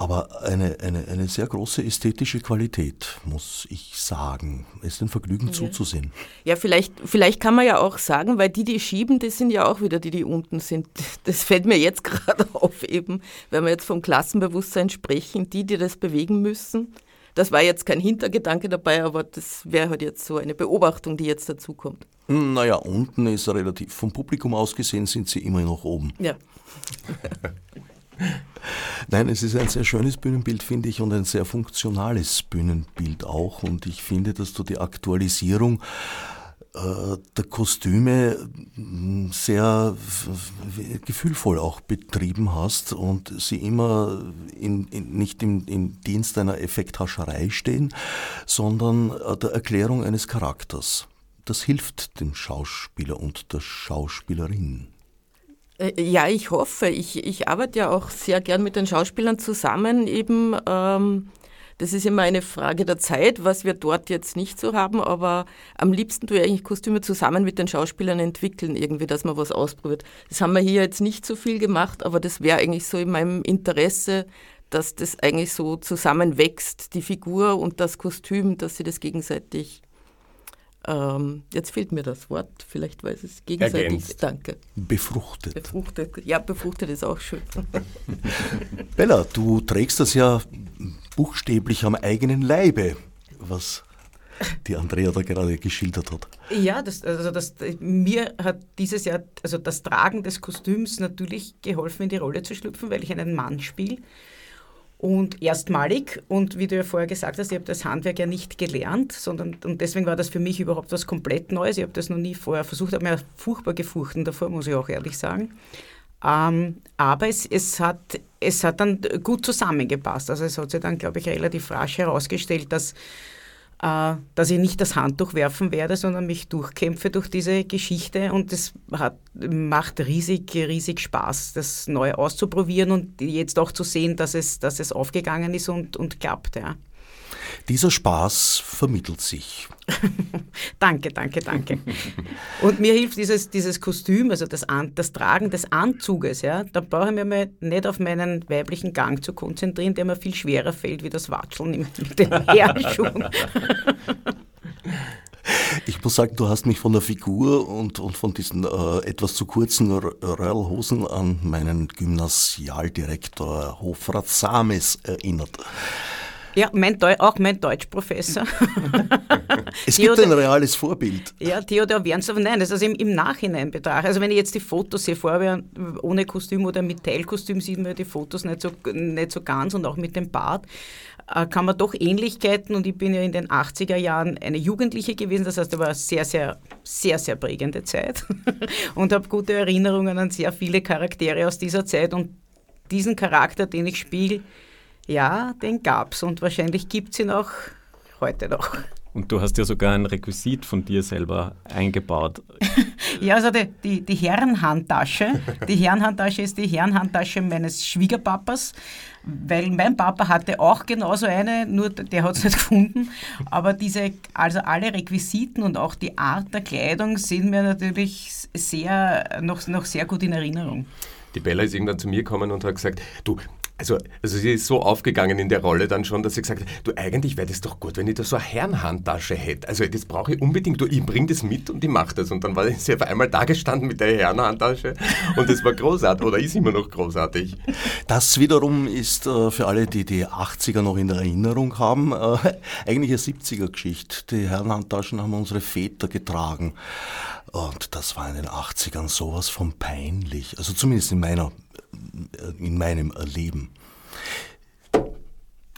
aber eine, eine, eine sehr große ästhetische Qualität, muss ich sagen. Es ist ein Vergnügen ja. zuzusehen. Ja, vielleicht, vielleicht kann man ja auch sagen, weil die, die schieben, das sind ja auch wieder die, die unten sind. Das fällt mir jetzt gerade auf eben, wenn wir jetzt vom Klassenbewusstsein sprechen, die, die das bewegen müssen. Das war jetzt kein Hintergedanke dabei, aber das wäre halt jetzt so eine Beobachtung, die jetzt dazu kommt. Naja, unten ist relativ, vom Publikum aus gesehen sind sie immer noch oben. Ja. Nein, es ist ein sehr schönes Bühnenbild, finde ich, und ein sehr funktionales Bühnenbild auch. Und ich finde, dass du die Aktualisierung äh, der Kostüme hm, sehr gefühlvoll auch betrieben hast und sie immer in, in, nicht im, im Dienst einer Effekthascherei stehen, sondern äh, der Erklärung eines Charakters. Das hilft dem Schauspieler und der Schauspielerin. Äh, ja, ich hoffe. Ich, ich arbeite ja auch sehr gern mit den Schauspielern zusammen, eben, ähm, Das ist immer eine Frage der Zeit, was wir dort jetzt nicht so haben, aber am liebsten tue ich eigentlich Kostüme zusammen mit den Schauspielern entwickeln, irgendwie, dass man was ausprobiert. Das haben wir hier jetzt nicht so viel gemacht, aber das wäre eigentlich so in meinem Interesse, dass das eigentlich so zusammenwächst, die Figur und das Kostüm, dass sie das gegenseitig ähm, jetzt fehlt mir das Wort, vielleicht weiß es gegenseitig. Ergänzt. Danke. Befruchtet. Befruchtet. Ja, befruchtet ist auch schön. Bella, du trägst das ja buchstäblich am eigenen Leibe, was die Andrea da gerade geschildert hat. Ja, das, also das, mir hat dieses Jahr, also das Tragen des Kostüms natürlich geholfen, in die Rolle zu schlüpfen, weil ich einen Mann spiele und erstmalig. Und wie du ja vorher gesagt hast, ich habe das Handwerk ja nicht gelernt, sondern und deswegen war das für mich überhaupt was komplett Neues. Ich habe das noch nie vorher versucht, habe mir furchtbar gefurchten davor, muss ich auch ehrlich sagen. Ähm, aber es, es, hat, es hat dann gut zusammengepasst. Also es hat sich dann, glaube ich, relativ rasch herausgestellt, dass dass ich nicht das Handtuch werfen werde, sondern mich durchkämpfe durch diese Geschichte und es macht riesig, riesig Spaß, das neu auszuprobieren und jetzt auch zu sehen, dass es, dass es aufgegangen ist und, und klappt. Ja. Dieser Spaß vermittelt sich. danke, danke, danke. Und mir hilft dieses, dieses Kostüm, also das, An das Tragen des Anzuges. Ja, da brauche ich mich mal nicht auf meinen weiblichen Gang zu konzentrieren, der mir viel schwerer fällt wie das Watscheln mit den Herrschuhen. Ich muss sagen, du hast mich von der Figur und, und von diesen äh, etwas zu kurzen Röhrlhosen an meinen Gymnasialdirektor Hofrat Sames erinnert. Ja, mein auch mein Deutschprofessor. es gibt Theodor, ein reales Vorbild. Ja, Theodor Wernsdorf, nein, das ist also im, im Nachhinein betrachte. Also wenn ich jetzt die Fotos sehe, vorher ohne Kostüm oder mit Teilkostüm sieht man die Fotos nicht so, nicht so ganz und auch mit dem Bart äh, kann man doch Ähnlichkeiten und ich bin ja in den 80er Jahren eine Jugendliche gewesen, das heißt, da war eine sehr, sehr, sehr, sehr prägende Zeit und habe gute Erinnerungen an sehr viele Charaktere aus dieser Zeit und diesen Charakter, den ich spiele, ja, den gab es und wahrscheinlich gibt es ihn auch heute noch. Und du hast ja sogar ein Requisit von dir selber eingebaut. ja, also die, die, die Herrenhandtasche. Die Herrenhandtasche ist die Herrenhandtasche meines Schwiegerpapas, weil mein Papa hatte auch genauso eine, nur der hat es nicht gefunden. Aber diese, also alle Requisiten und auch die Art der Kleidung sind mir natürlich sehr, noch, noch sehr gut in Erinnerung. Die Bella ist irgendwann zu mir gekommen und hat gesagt, du, also, also sie ist so aufgegangen in der Rolle dann schon, dass sie gesagt hat, du eigentlich wäre das doch gut, wenn ich da so eine Herrenhandtasche hätte. Also das brauche ich unbedingt, du, ich bring das mit und ich mache das. Und dann war sie auf einmal da gestanden mit der Herrenhandtasche und das war großartig oder ist immer noch großartig. Das wiederum ist äh, für alle, die die 80er noch in der Erinnerung haben, äh, eigentlich eine 70er-Geschichte. Die Herrenhandtaschen haben unsere Väter getragen. Und das war in den 80ern sowas von peinlich. Also zumindest in meiner in meinem Erleben.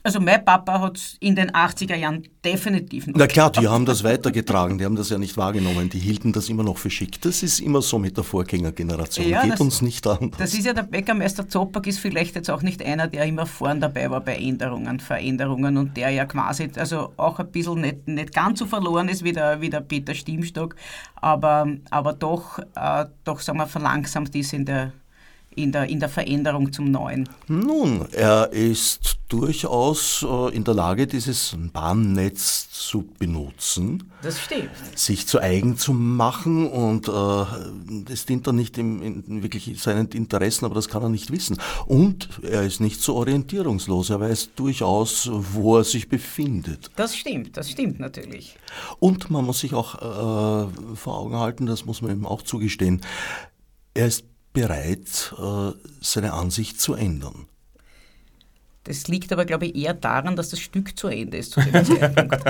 Also mein Papa hat es in den 80er Jahren definitiv noch. Na klar, die haben das weitergetragen, die haben das ja nicht wahrgenommen, die hielten das immer noch für schick. Das ist immer so mit der Vorgängergeneration, ja, geht das, uns nicht anders. Das ist ja der Bäckermeister Zopak ist vielleicht jetzt auch nicht einer, der immer vorn dabei war bei Änderungen, Veränderungen und der ja quasi also auch ein bisschen nicht, nicht ganz so verloren ist wie der, wie der Peter Stiemstock, aber, aber doch, äh, doch sagen wir, verlangsamt ist in der, in der, in der Veränderung zum Neuen? Nun, er ist durchaus äh, in der Lage, dieses Bahnnetz zu benutzen. Das stimmt. Sich zu eigen zu machen und äh, das dient dann nicht im, in wirklich seinen Interessen, aber das kann er nicht wissen. Und er ist nicht so orientierungslos, er weiß durchaus, wo er sich befindet. Das stimmt, das stimmt natürlich. Und man muss sich auch äh, vor Augen halten, das muss man ihm auch zugestehen, er ist bereit, äh, seine Ansicht zu ändern. Das liegt aber, glaube ich, eher daran, dass das Stück zu Ende ist zu dem Zeitpunkt.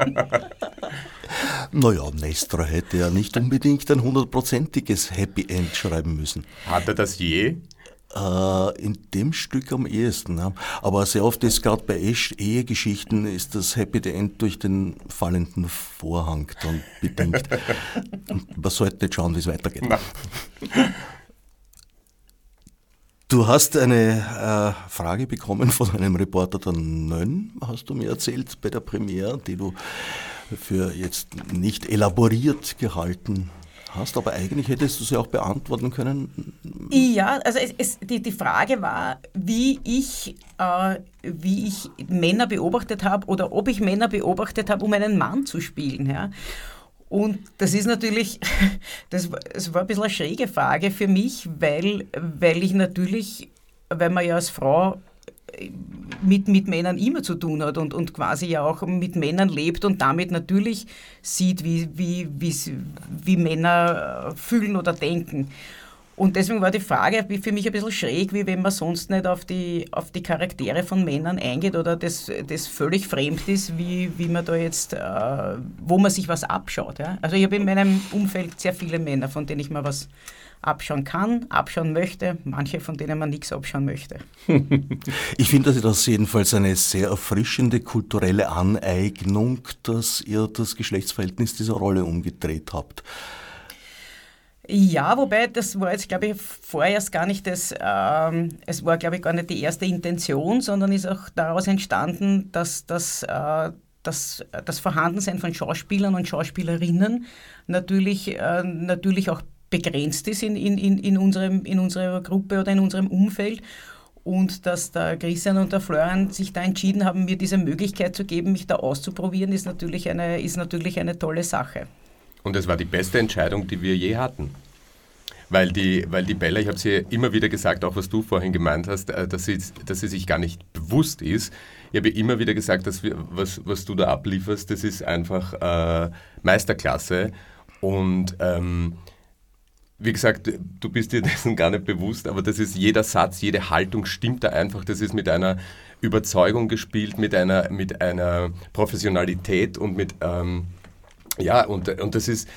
naja, Nestor hätte ja nicht unbedingt ein hundertprozentiges Happy End schreiben müssen. Hat er das je? Äh, in dem Stück am ehesten. Ja. Aber sehr oft ist gerade bei Ehegeschichten ist das Happy End durch den fallenden Vorhang dann bedingt. Und man sollte nicht schauen, wie es weitergeht. Du hast eine äh, Frage bekommen von einem Reporter der Nön, hast du mir erzählt, bei der Premiere, die du für jetzt nicht elaboriert gehalten hast, aber eigentlich hättest du sie auch beantworten können. Ja, also es, es, die, die Frage war, wie ich, äh, wie ich Männer beobachtet habe oder ob ich Männer beobachtet habe, um einen Mann zu spielen. Ja. Und das ist natürlich, das, das war ein bisschen eine schräge Frage für mich, weil, weil ich natürlich, weil man ja als Frau mit, mit Männern immer zu tun hat und, und quasi ja auch mit Männern lebt und damit natürlich sieht, wie, wie, wie, wie Männer äh, fühlen oder denken. Und deswegen war die Frage für mich ein bisschen schräg, wie wenn man sonst nicht auf die, auf die Charaktere von Männern eingeht oder das, das völlig fremd ist, wie, wie man da jetzt, äh, wo man sich was abschaut. Ja? Also ich habe in meinem Umfeld sehr viele Männer, von denen ich mal was abschauen kann, abschauen möchte, manche von denen man nichts abschauen möchte. ich finde das jedenfalls eine sehr erfrischende kulturelle Aneignung, dass ihr das Geschlechtsverhältnis dieser Rolle umgedreht habt. Ja, wobei das war jetzt, glaube ich, vorerst gar nicht das, ähm, es war, glaube ich, gar nicht die erste Intention, sondern ist auch daraus entstanden, dass das, äh, das, das Vorhandensein von Schauspielern und Schauspielerinnen natürlich, äh, natürlich auch begrenzt ist in, in, in, unserem, in unserer Gruppe oder in unserem Umfeld. Und dass der Christian und der Florian sich da entschieden haben, mir diese Möglichkeit zu geben, mich da auszuprobieren, ist natürlich eine, ist natürlich eine tolle Sache. Und es war die beste Entscheidung, die wir je hatten. Weil die, weil die Bella, ich habe sie immer wieder gesagt, auch was du vorhin gemeint hast, äh, dass sie, dass sie sich gar nicht bewusst ist. Ich habe immer wieder gesagt, dass wir, was, was du da ablieferst, das ist einfach äh, Meisterklasse. Und ähm, wie gesagt, du bist dir dessen gar nicht bewusst, aber das ist jeder Satz, jede Haltung stimmt da einfach. Das ist mit einer Überzeugung gespielt, mit einer, mit einer Professionalität und mit, ähm, ja, und, und das ist,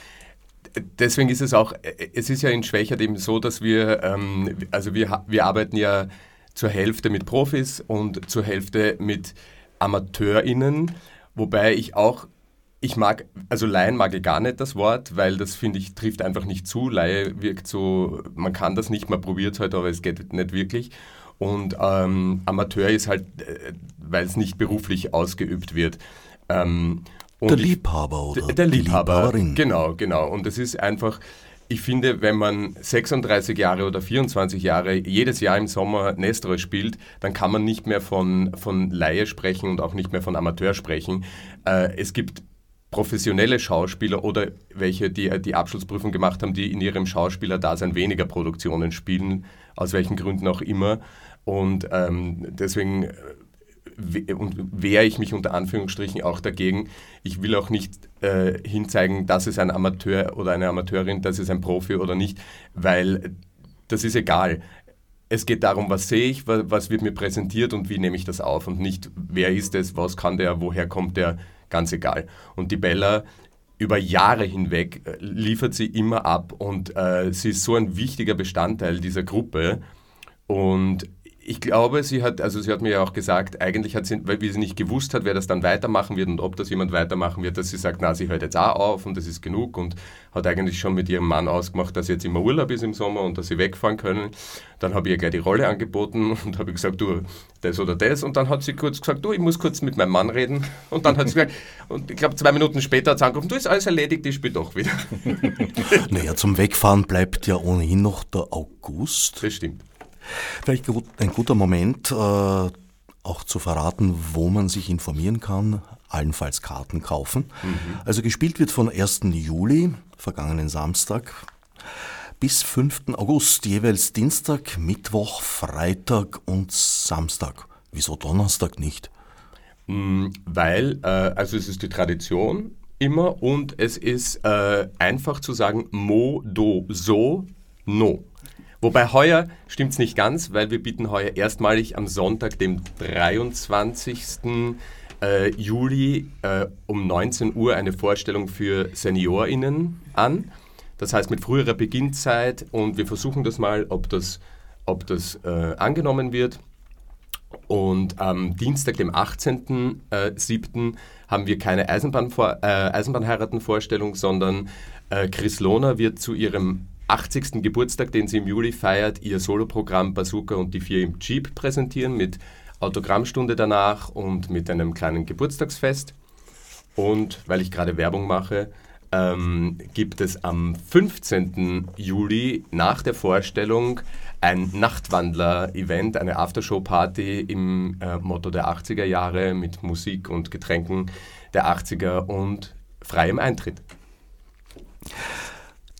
deswegen ist es auch, es ist ja in Schwächert eben so, dass wir, ähm, also wir, wir arbeiten ja zur Hälfte mit Profis und zur Hälfte mit AmateurInnen, wobei ich auch ich mag, also Laien mag ich gar nicht das Wort, weil das finde ich trifft einfach nicht zu. Laie wirkt so, man kann das nicht, man probiert es halt, aber es geht nicht wirklich. Und ähm, Amateur ist halt, äh, weil es nicht beruflich ausgeübt wird. Ähm, der Liebhaber oder der, der Liebhaber, Liebhaberin. Genau, genau. Und es ist einfach, ich finde, wenn man 36 Jahre oder 24 Jahre jedes Jahr im Sommer Nestroy spielt, dann kann man nicht mehr von, von Laie sprechen und auch nicht mehr von Amateur sprechen. Äh, es gibt professionelle Schauspieler oder welche, die die Abschlussprüfung gemacht haben, die in ihrem Schauspielerdasein weniger Produktionen spielen, aus welchen Gründen auch immer. Und ähm, deswegen und wehre ich mich unter Anführungsstrichen auch dagegen. Ich will auch nicht äh, hinzeigen, das ist ein Amateur oder eine Amateurin, das ist ein Profi oder nicht, weil das ist egal. Es geht darum, was sehe ich, was wird mir präsentiert und wie nehme ich das auf und nicht, wer ist es, was kann der, woher kommt der, ganz egal. Und die Bella über Jahre hinweg äh, liefert sie immer ab und äh, sie ist so ein wichtiger Bestandteil dieser Gruppe. Und ich glaube, sie hat, also sie hat mir ja auch gesagt, eigentlich hat sie, weil sie nicht gewusst hat, wer das dann weitermachen wird und ob das jemand weitermachen wird, dass sie sagt, na, sie hört jetzt auch auf und das ist genug und hat eigentlich schon mit ihrem Mann ausgemacht, dass sie jetzt immer Urlaub ist im Sommer und dass sie wegfahren können. Dann habe ich ihr gleich die Rolle angeboten und habe gesagt, du, das oder das. Und dann hat sie kurz gesagt, du, ich muss kurz mit meinem Mann reden. Und dann hat sie gesagt, und ich glaube, zwei Minuten später hat sie angerufen, du, ist alles erledigt, ich spiele doch wieder. naja, zum Wegfahren bleibt ja ohnehin noch der August. Das stimmt. Vielleicht ein guter Moment, äh, auch zu verraten, wo man sich informieren kann, allenfalls Karten kaufen. Mhm. Also gespielt wird von 1. Juli, vergangenen Samstag, bis 5. August, jeweils Dienstag, Mittwoch, Freitag und Samstag. Wieso Donnerstag nicht? Mm, weil, äh, also es ist die Tradition immer und es ist äh, einfach zu sagen, mo, do, so, no. Wobei heuer stimmt es nicht ganz, weil wir bieten heuer erstmalig am Sonntag, dem 23. Äh, Juli äh, um 19 Uhr eine Vorstellung für SeniorInnen an. Das heißt mit früherer Beginnzeit und wir versuchen das mal, ob das, ob das äh, angenommen wird. Und am Dienstag, dem 18.07., äh, haben wir keine Eisenbahnvor äh, Eisenbahnheiraten-Vorstellung, sondern äh, Chris Lohner wird zu ihrem 80. Geburtstag, den sie im Juli feiert, ihr Soloprogramm Bazooka und die vier im Jeep präsentieren mit Autogrammstunde danach und mit einem kleinen Geburtstagsfest. Und weil ich gerade Werbung mache, ähm, gibt es am 15. Juli nach der Vorstellung ein Nachtwandler-Event, eine Aftershow-Party im äh, Motto der 80er Jahre mit Musik und Getränken der 80er und freiem Eintritt.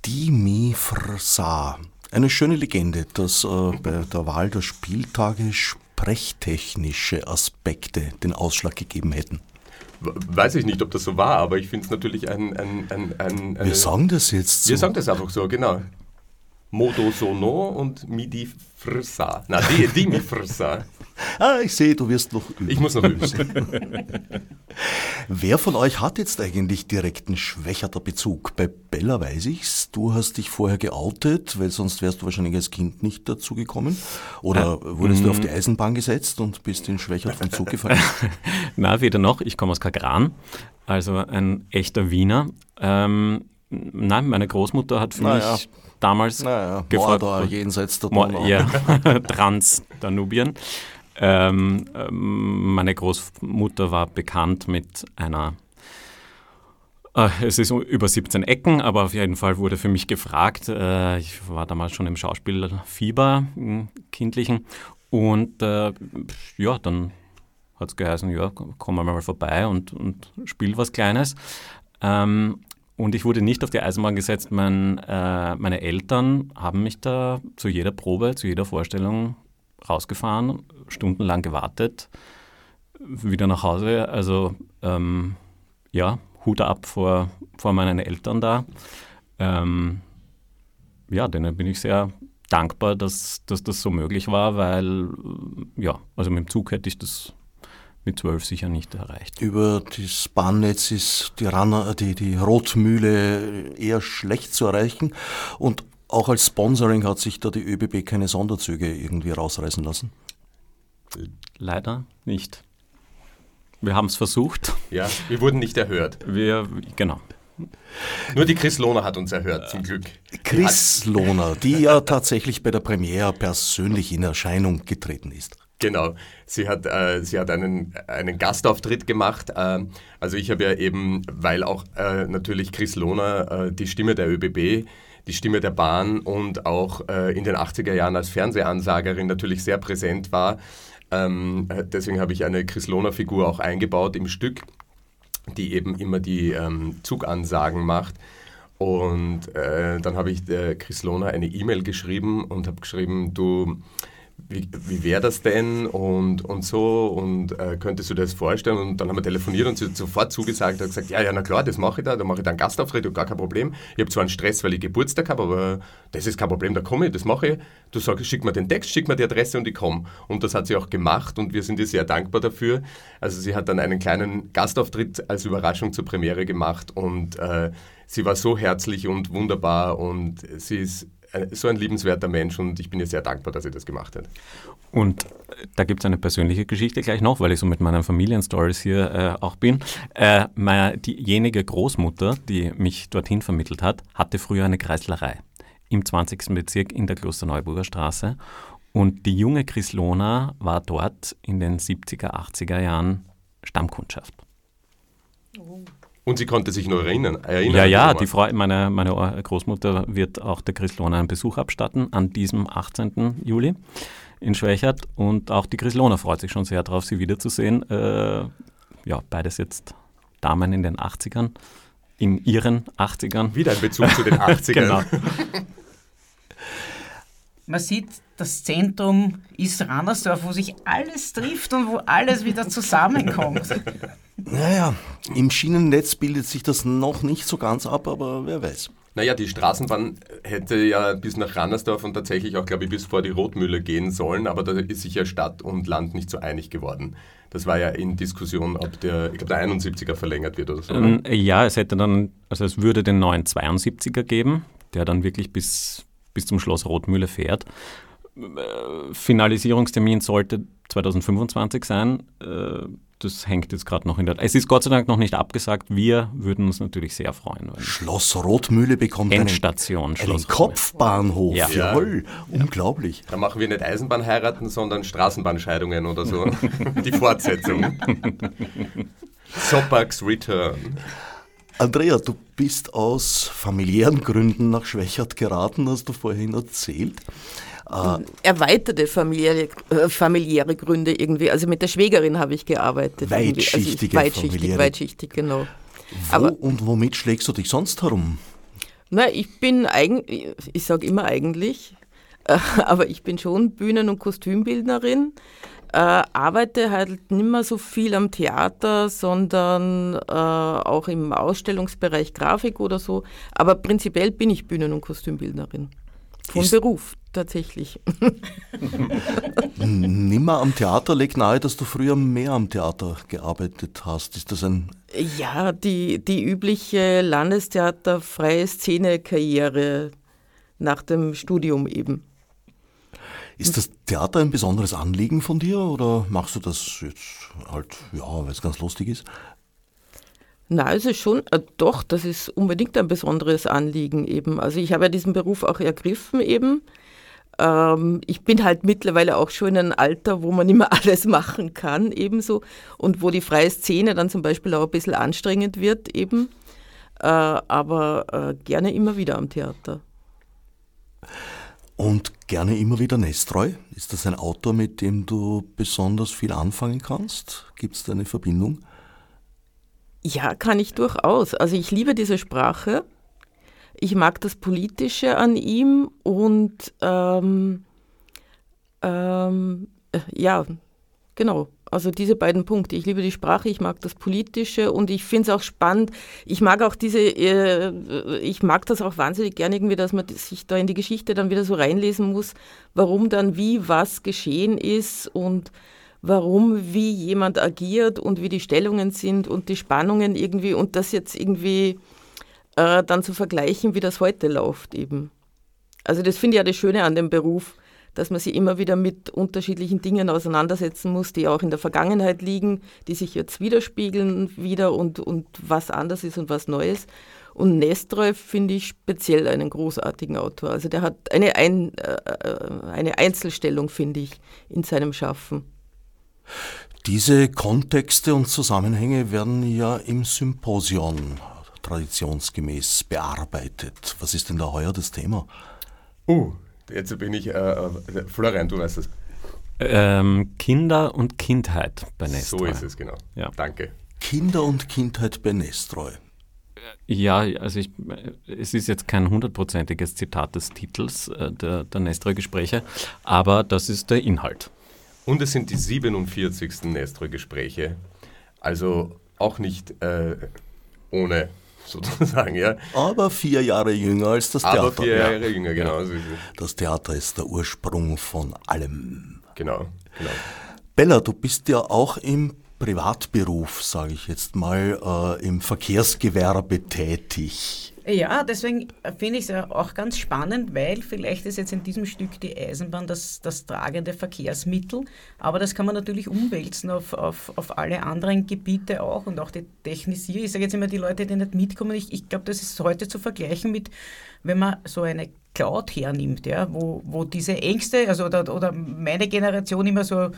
Die Mifrsa. Eine schöne Legende, dass äh, bei der Wahl der Spieltage sprechtechnische Aspekte den Ausschlag gegeben hätten. Weiß ich nicht, ob das so war, aber ich finde es natürlich ein, ein, ein, ein Wir sagen das jetzt so. Wir sagen das einfach so, genau. Modo Sono und Midi Frissa. Na, die, die Mi Frissa. ah, ich sehe, du wirst noch üben. Ich muss noch üben. Wer von euch hat jetzt eigentlich direkten Schwächerter Bezug? Bei Bella weiß ich's. Du hast dich vorher geoutet, weil sonst wärst du wahrscheinlich als Kind nicht dazu gekommen. Oder äh, wurdest du auf die Eisenbahn gesetzt und bist in Schwächert vom Zug gefallen? Na, weder noch. Ich komme aus Kagran, also ein echter Wiener. Ähm, nein, meine Großmutter hat für naja. mich damals naja, gefragt. Mordor, jenseits der Donau. Ja, Trans-Danubien. Ähm, ähm, meine Großmutter war bekannt mit einer äh, es ist über 17 Ecken, aber auf jeden Fall wurde für mich gefragt. Äh, ich war damals schon im Schauspielfieber, im kindlichen. Und äh, ja, dann hat es geheißen, ja, komm mal vorbei und, und spiel was Kleines. Ähm, und ich wurde nicht auf die Eisenbahn gesetzt. Mein, äh, meine Eltern haben mich da zu jeder Probe, zu jeder Vorstellung rausgefahren, stundenlang gewartet, wieder nach Hause. Also ähm, ja, Hut ab vor, vor meinen Eltern da. Ähm, ja, denen bin ich sehr dankbar, dass, dass das so möglich war, weil ja, also mit dem Zug hätte ich das mit zwölf sicher nicht erreicht. Über das Bahnnetz ist die, Ranner, die, die Rotmühle eher schlecht zu erreichen und auch als Sponsoring hat sich da die ÖBB keine Sonderzüge irgendwie rausreißen lassen? Leider nicht. Wir haben es versucht. Ja, wir wurden nicht erhört. Wir, genau. Nur die Chris Lohner hat uns erhört, zum Glück. Chris Lohner, die ja tatsächlich bei der Premiere persönlich in Erscheinung getreten ist. Genau, sie hat, äh, sie hat einen, einen Gastauftritt gemacht. Äh, also ich habe ja eben, weil auch äh, natürlich Chris Lohner äh, die Stimme der ÖBB, die Stimme der Bahn und auch äh, in den 80er Jahren als Fernsehansagerin natürlich sehr präsent war. Ähm, äh, deswegen habe ich eine Chris Lohner-Figur auch eingebaut im Stück, die eben immer die ähm, Zugansagen macht. Und dann habe ich Chris Lohner eine E-Mail geschrieben und habe geschrieben, du wie, wie wäre das denn und, und so und äh, könntest du dir das vorstellen? Und dann haben wir telefoniert und sie hat sofort zugesagt, hat gesagt, ja, ja, na klar, das mache ich da, da mache ich dann Gastauftritt, gar kein Problem. Ich habe zwar einen Stress, weil ich Geburtstag habe, aber das ist kein Problem, da komme ich, das mache ich. Du sagst, schick mir den Text, schick mir die Adresse und ich komme. Und das hat sie auch gemacht und wir sind ihr sehr dankbar dafür. Also sie hat dann einen kleinen Gastauftritt als Überraschung zur Premiere gemacht und äh, sie war so herzlich und wunderbar und sie ist so ein liebenswerter Mensch und ich bin ihr sehr dankbar, dass sie das gemacht hat. Und da gibt es eine persönliche Geschichte gleich noch, weil ich so mit meinen Familienstories hier äh, auch bin. Äh, meine, diejenige Großmutter, die mich dorthin vermittelt hat, hatte früher eine Kreislerei im 20. Bezirk in der Klosterneuburger Straße. Und die junge Chris Lohner war dort in den 70er, 80er Jahren Stammkundschaft. Oh. Und sie konnte sich nur erinnern. erinnern ja, ja, die Frau, meine, meine Großmutter wird auch der Christlona einen Besuch abstatten an diesem 18. Juli in Schwächert. Und auch die Christlona freut sich schon sehr darauf, sie wiederzusehen. Äh, ja, beides jetzt Damen in den 80ern, in ihren 80ern. Wieder ein Bezug zu den 80ern. genau. Man sieht, das Zentrum ist Rannersdorf, wo sich alles trifft und wo alles wieder zusammenkommt. Naja, im Schienennetz bildet sich das noch nicht so ganz ab, aber wer weiß. Naja, die Straßenbahn hätte ja bis nach Rannersdorf und tatsächlich auch, glaube ich, bis vor die Rotmühle gehen sollen, aber da ist sich ja Stadt und Land nicht so einig geworden. Das war ja in Diskussion, ob der, ich glaube, der 71er verlängert wird oder so. Ähm, ja, es hätte dann, also es würde den neuen 72er geben, der dann wirklich bis, bis zum Schloss Rotmühle fährt. Finalisierungstermin sollte 2025 sein. Äh, das hängt jetzt gerade noch in der. Es ist Gott sei Dank noch nicht abgesagt. Wir würden uns natürlich sehr freuen. Schloss Rotmühle bekommt Endstation, einen, einen Kopfbahnhof. Ja. Jawohl, ja. unglaublich. Da machen wir nicht Eisenbahn heiraten, sondern Straßenbahnscheidungen oder so. Die Fortsetzung. Sopax Return. Andrea, du bist aus familiären Gründen nach Schwächert geraten, hast du vorhin erzählt. Äh, Erweiterte familiäre, äh, familiäre Gründe irgendwie. Also mit der Schwägerin habe ich gearbeitet. Weitschichtige also weitschichtig, weitschichtig, genau. Wo Aber, und womit schlägst du dich sonst herum? Na, ich bin eigentlich, ich sage immer eigentlich, aber ich bin schon Bühnen- und Kostümbildnerin äh, arbeite halt nicht mehr so viel am Theater, sondern äh, auch im Ausstellungsbereich Grafik oder so. Aber prinzipiell bin ich Bühnen- und Kostümbildnerin. Von Ist Beruf tatsächlich. Nimmer am Theater legt nahe, dass du früher mehr am Theater gearbeitet hast. Ist das ein. Ja, die, die übliche Landestheater-freie Szene-Karriere nach dem Studium eben. Ist das Theater ein besonderes Anliegen von dir oder machst du das jetzt halt, ja, weil es ganz lustig ist? Na, es ist schon, äh, doch, das ist unbedingt ein besonderes Anliegen eben. Also ich habe ja diesen Beruf auch ergriffen eben. Ähm, ich bin halt mittlerweile auch schon in einem Alter, wo man nicht mehr alles machen kann ebenso und wo die freie Szene dann zum Beispiel auch ein bisschen anstrengend wird eben. Äh, aber äh, gerne immer wieder am Theater. Und gerne immer wieder Nestreu. Ist das ein Autor, mit dem du besonders viel anfangen kannst? Gibt es da eine Verbindung? Ja, kann ich durchaus. Also ich liebe diese Sprache. Ich mag das Politische an ihm und ähm, ähm, äh, ja, genau. Also diese beiden Punkte. Ich liebe die Sprache, ich mag das Politische und ich finde es auch spannend. Ich mag auch diese, äh, ich mag das auch wahnsinnig gerne irgendwie, dass man sich da in die Geschichte dann wieder so reinlesen muss, warum dann wie was geschehen ist und warum wie jemand agiert und wie die Stellungen sind und die Spannungen irgendwie und das jetzt irgendwie äh, dann zu vergleichen, wie das heute läuft eben. Also das finde ich ja das Schöne an dem Beruf dass man sich immer wieder mit unterschiedlichen Dingen auseinandersetzen muss, die auch in der Vergangenheit liegen, die sich jetzt widerspiegeln wieder und, und was anders ist und was Neues. Und Nestreu finde ich speziell einen großartigen Autor. Also der hat eine, Ein, äh, eine Einzelstellung, finde ich, in seinem Schaffen. Diese Kontexte und Zusammenhänge werden ja im Symposion traditionsgemäß bearbeitet. Was ist denn da heuer das Thema? Uh, Jetzt bin ich, äh, äh, Florian, du weißt es. Ähm, Kinder und Kindheit bei Nestreu. So ist es, genau. Ja. Danke. Kinder und Kindheit bei Nestreu. Ja, also ich, es ist jetzt kein hundertprozentiges Zitat des Titels äh, der, der Nestreu-Gespräche, aber das ist der Inhalt. Und es sind die 47. Nestreu-Gespräche, also auch nicht äh, ohne sozusagen, ja. Aber vier Jahre jünger als das Theater. Aber vier Jahre ja. jünger, genau. Ja. Das Theater ist der Ursprung von allem. Genau, genau. Bella, du bist ja auch im Privatberuf, sage ich jetzt mal, äh, im Verkehrsgewerbe tätig. Ja, deswegen finde ich es auch ganz spannend, weil vielleicht ist jetzt in diesem Stück die Eisenbahn das, das tragende Verkehrsmittel, aber das kann man natürlich umwälzen auf, auf, auf alle anderen Gebiete auch und auch die Technisierung. Ich sage jetzt immer, die Leute, die nicht mitkommen, ich, ich glaube, das ist heute zu vergleichen mit, wenn man so eine Cloud hernimmt, ja, wo, wo diese Ängste, also oder, oder meine Generation immer so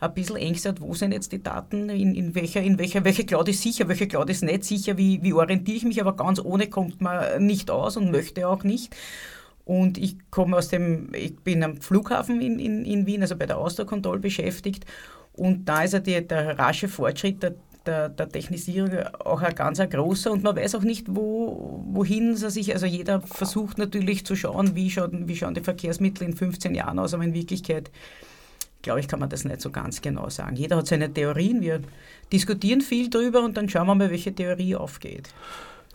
ein bisschen Ängste hat, wo sind jetzt die Daten, in, in, welcher, in welcher, welche Cloud ist sicher, welche Cloud ist nicht sicher, wie, wie orientiere ich mich, aber ganz ohne kommt man nicht aus und möchte auch nicht. Und ich komme aus dem, ich bin am Flughafen in, in, in Wien, also bei der Austro-Control beschäftigt. Und da ist ja die, der rasche Fortschritt der, der, der, Technisierung auch ein ganz ein großer und man weiß auch nicht, wo, wohin sie sich, also jeder versucht natürlich zu schauen, wie schauen, wie schauen die Verkehrsmittel in 15 Jahren aus, aber in Wirklichkeit glaube ich, kann man das nicht so ganz genau sagen. Jeder hat seine Theorien, wir diskutieren viel drüber und dann schauen wir mal, welche Theorie aufgeht.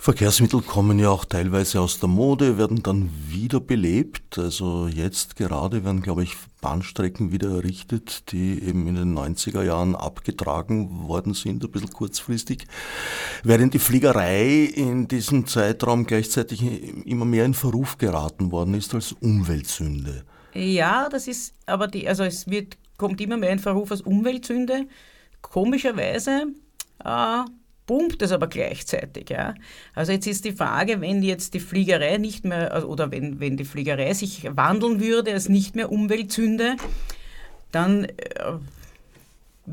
Verkehrsmittel kommen ja auch teilweise aus der Mode, werden dann wieder belebt. Also jetzt gerade werden, glaube ich, Bahnstrecken wieder errichtet, die eben in den 90er Jahren abgetragen worden sind, ein bisschen kurzfristig. Während die Fliegerei in diesem Zeitraum gleichzeitig immer mehr in Verruf geraten worden ist als Umweltsünde. Ja, das ist, aber die, also es wird, kommt immer mehr in Verruf als Umweltsünde. Komischerweise äh, pumpt es aber gleichzeitig. Ja. Also jetzt ist die Frage, wenn jetzt die Fliegerei nicht mehr, also, oder wenn, wenn die Fliegerei sich wandeln würde als nicht mehr Umweltsünde, dann äh,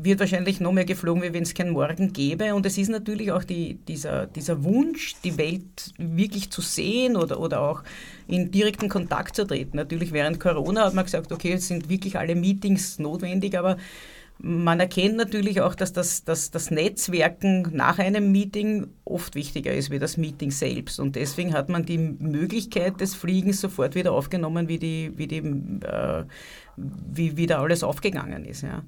wird wahrscheinlich noch mehr geflogen, wie wenn es keinen Morgen gäbe. Und es ist natürlich auch die, dieser, dieser Wunsch, die Welt wirklich zu sehen oder, oder auch in direkten Kontakt zu treten. Natürlich während Corona hat man gesagt, okay, es sind wirklich alle Meetings notwendig, aber man erkennt natürlich auch, dass das, dass das Netzwerken nach einem Meeting oft wichtiger ist wie das Meeting selbst. Und deswegen hat man die Möglichkeit des Fliegens sofort wieder aufgenommen, wie, die, wie, die, äh, wie wieder alles aufgegangen ist. Ja.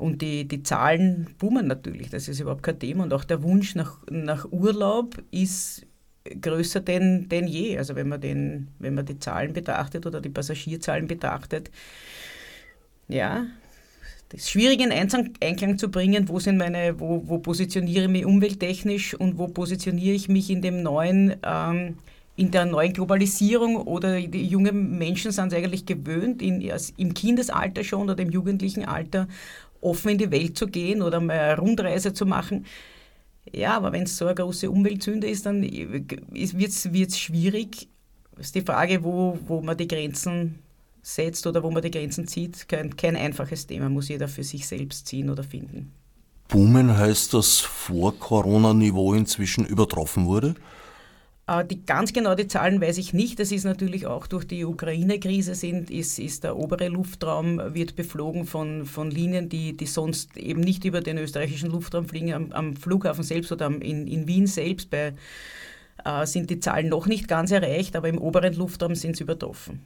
Und die, die Zahlen boomen natürlich, das ist überhaupt kein Thema. Und auch der Wunsch nach, nach Urlaub ist größer denn, denn je. Also wenn man, den, wenn man die Zahlen betrachtet oder die Passagierzahlen betrachtet, ja, das ist schwierig in Einklang zu bringen, wo, sind meine, wo, wo positioniere ich mich umwelttechnisch und wo positioniere ich mich in dem neuen, ähm, in der neuen Globalisierung oder die jungen Menschen sind es eigentlich gewöhnt, in, im Kindesalter schon oder im jugendlichen Alter offen in die Welt zu gehen oder mal eine Rundreise zu machen. Ja, aber wenn es so eine große Umweltsünde ist, dann wird es schwierig. Das ist die Frage, wo, wo man die Grenzen setzt oder wo man die Grenzen zieht. Kein, kein einfaches Thema, muss jeder für sich selbst ziehen oder finden. Boomen heißt, dass vor Corona-Niveau inzwischen übertroffen wurde? Äh, die, ganz genau die Zahlen weiß ich nicht. Das ist natürlich auch durch die Ukraine-Krise sind, ist, ist der obere Luftraum wird beflogen von, von Linien, die, die sonst eben nicht über den österreichischen Luftraum fliegen. Am, am Flughafen selbst oder am, in, in Wien selbst bei, äh, sind die Zahlen noch nicht ganz erreicht, aber im oberen Luftraum sind sie übertroffen.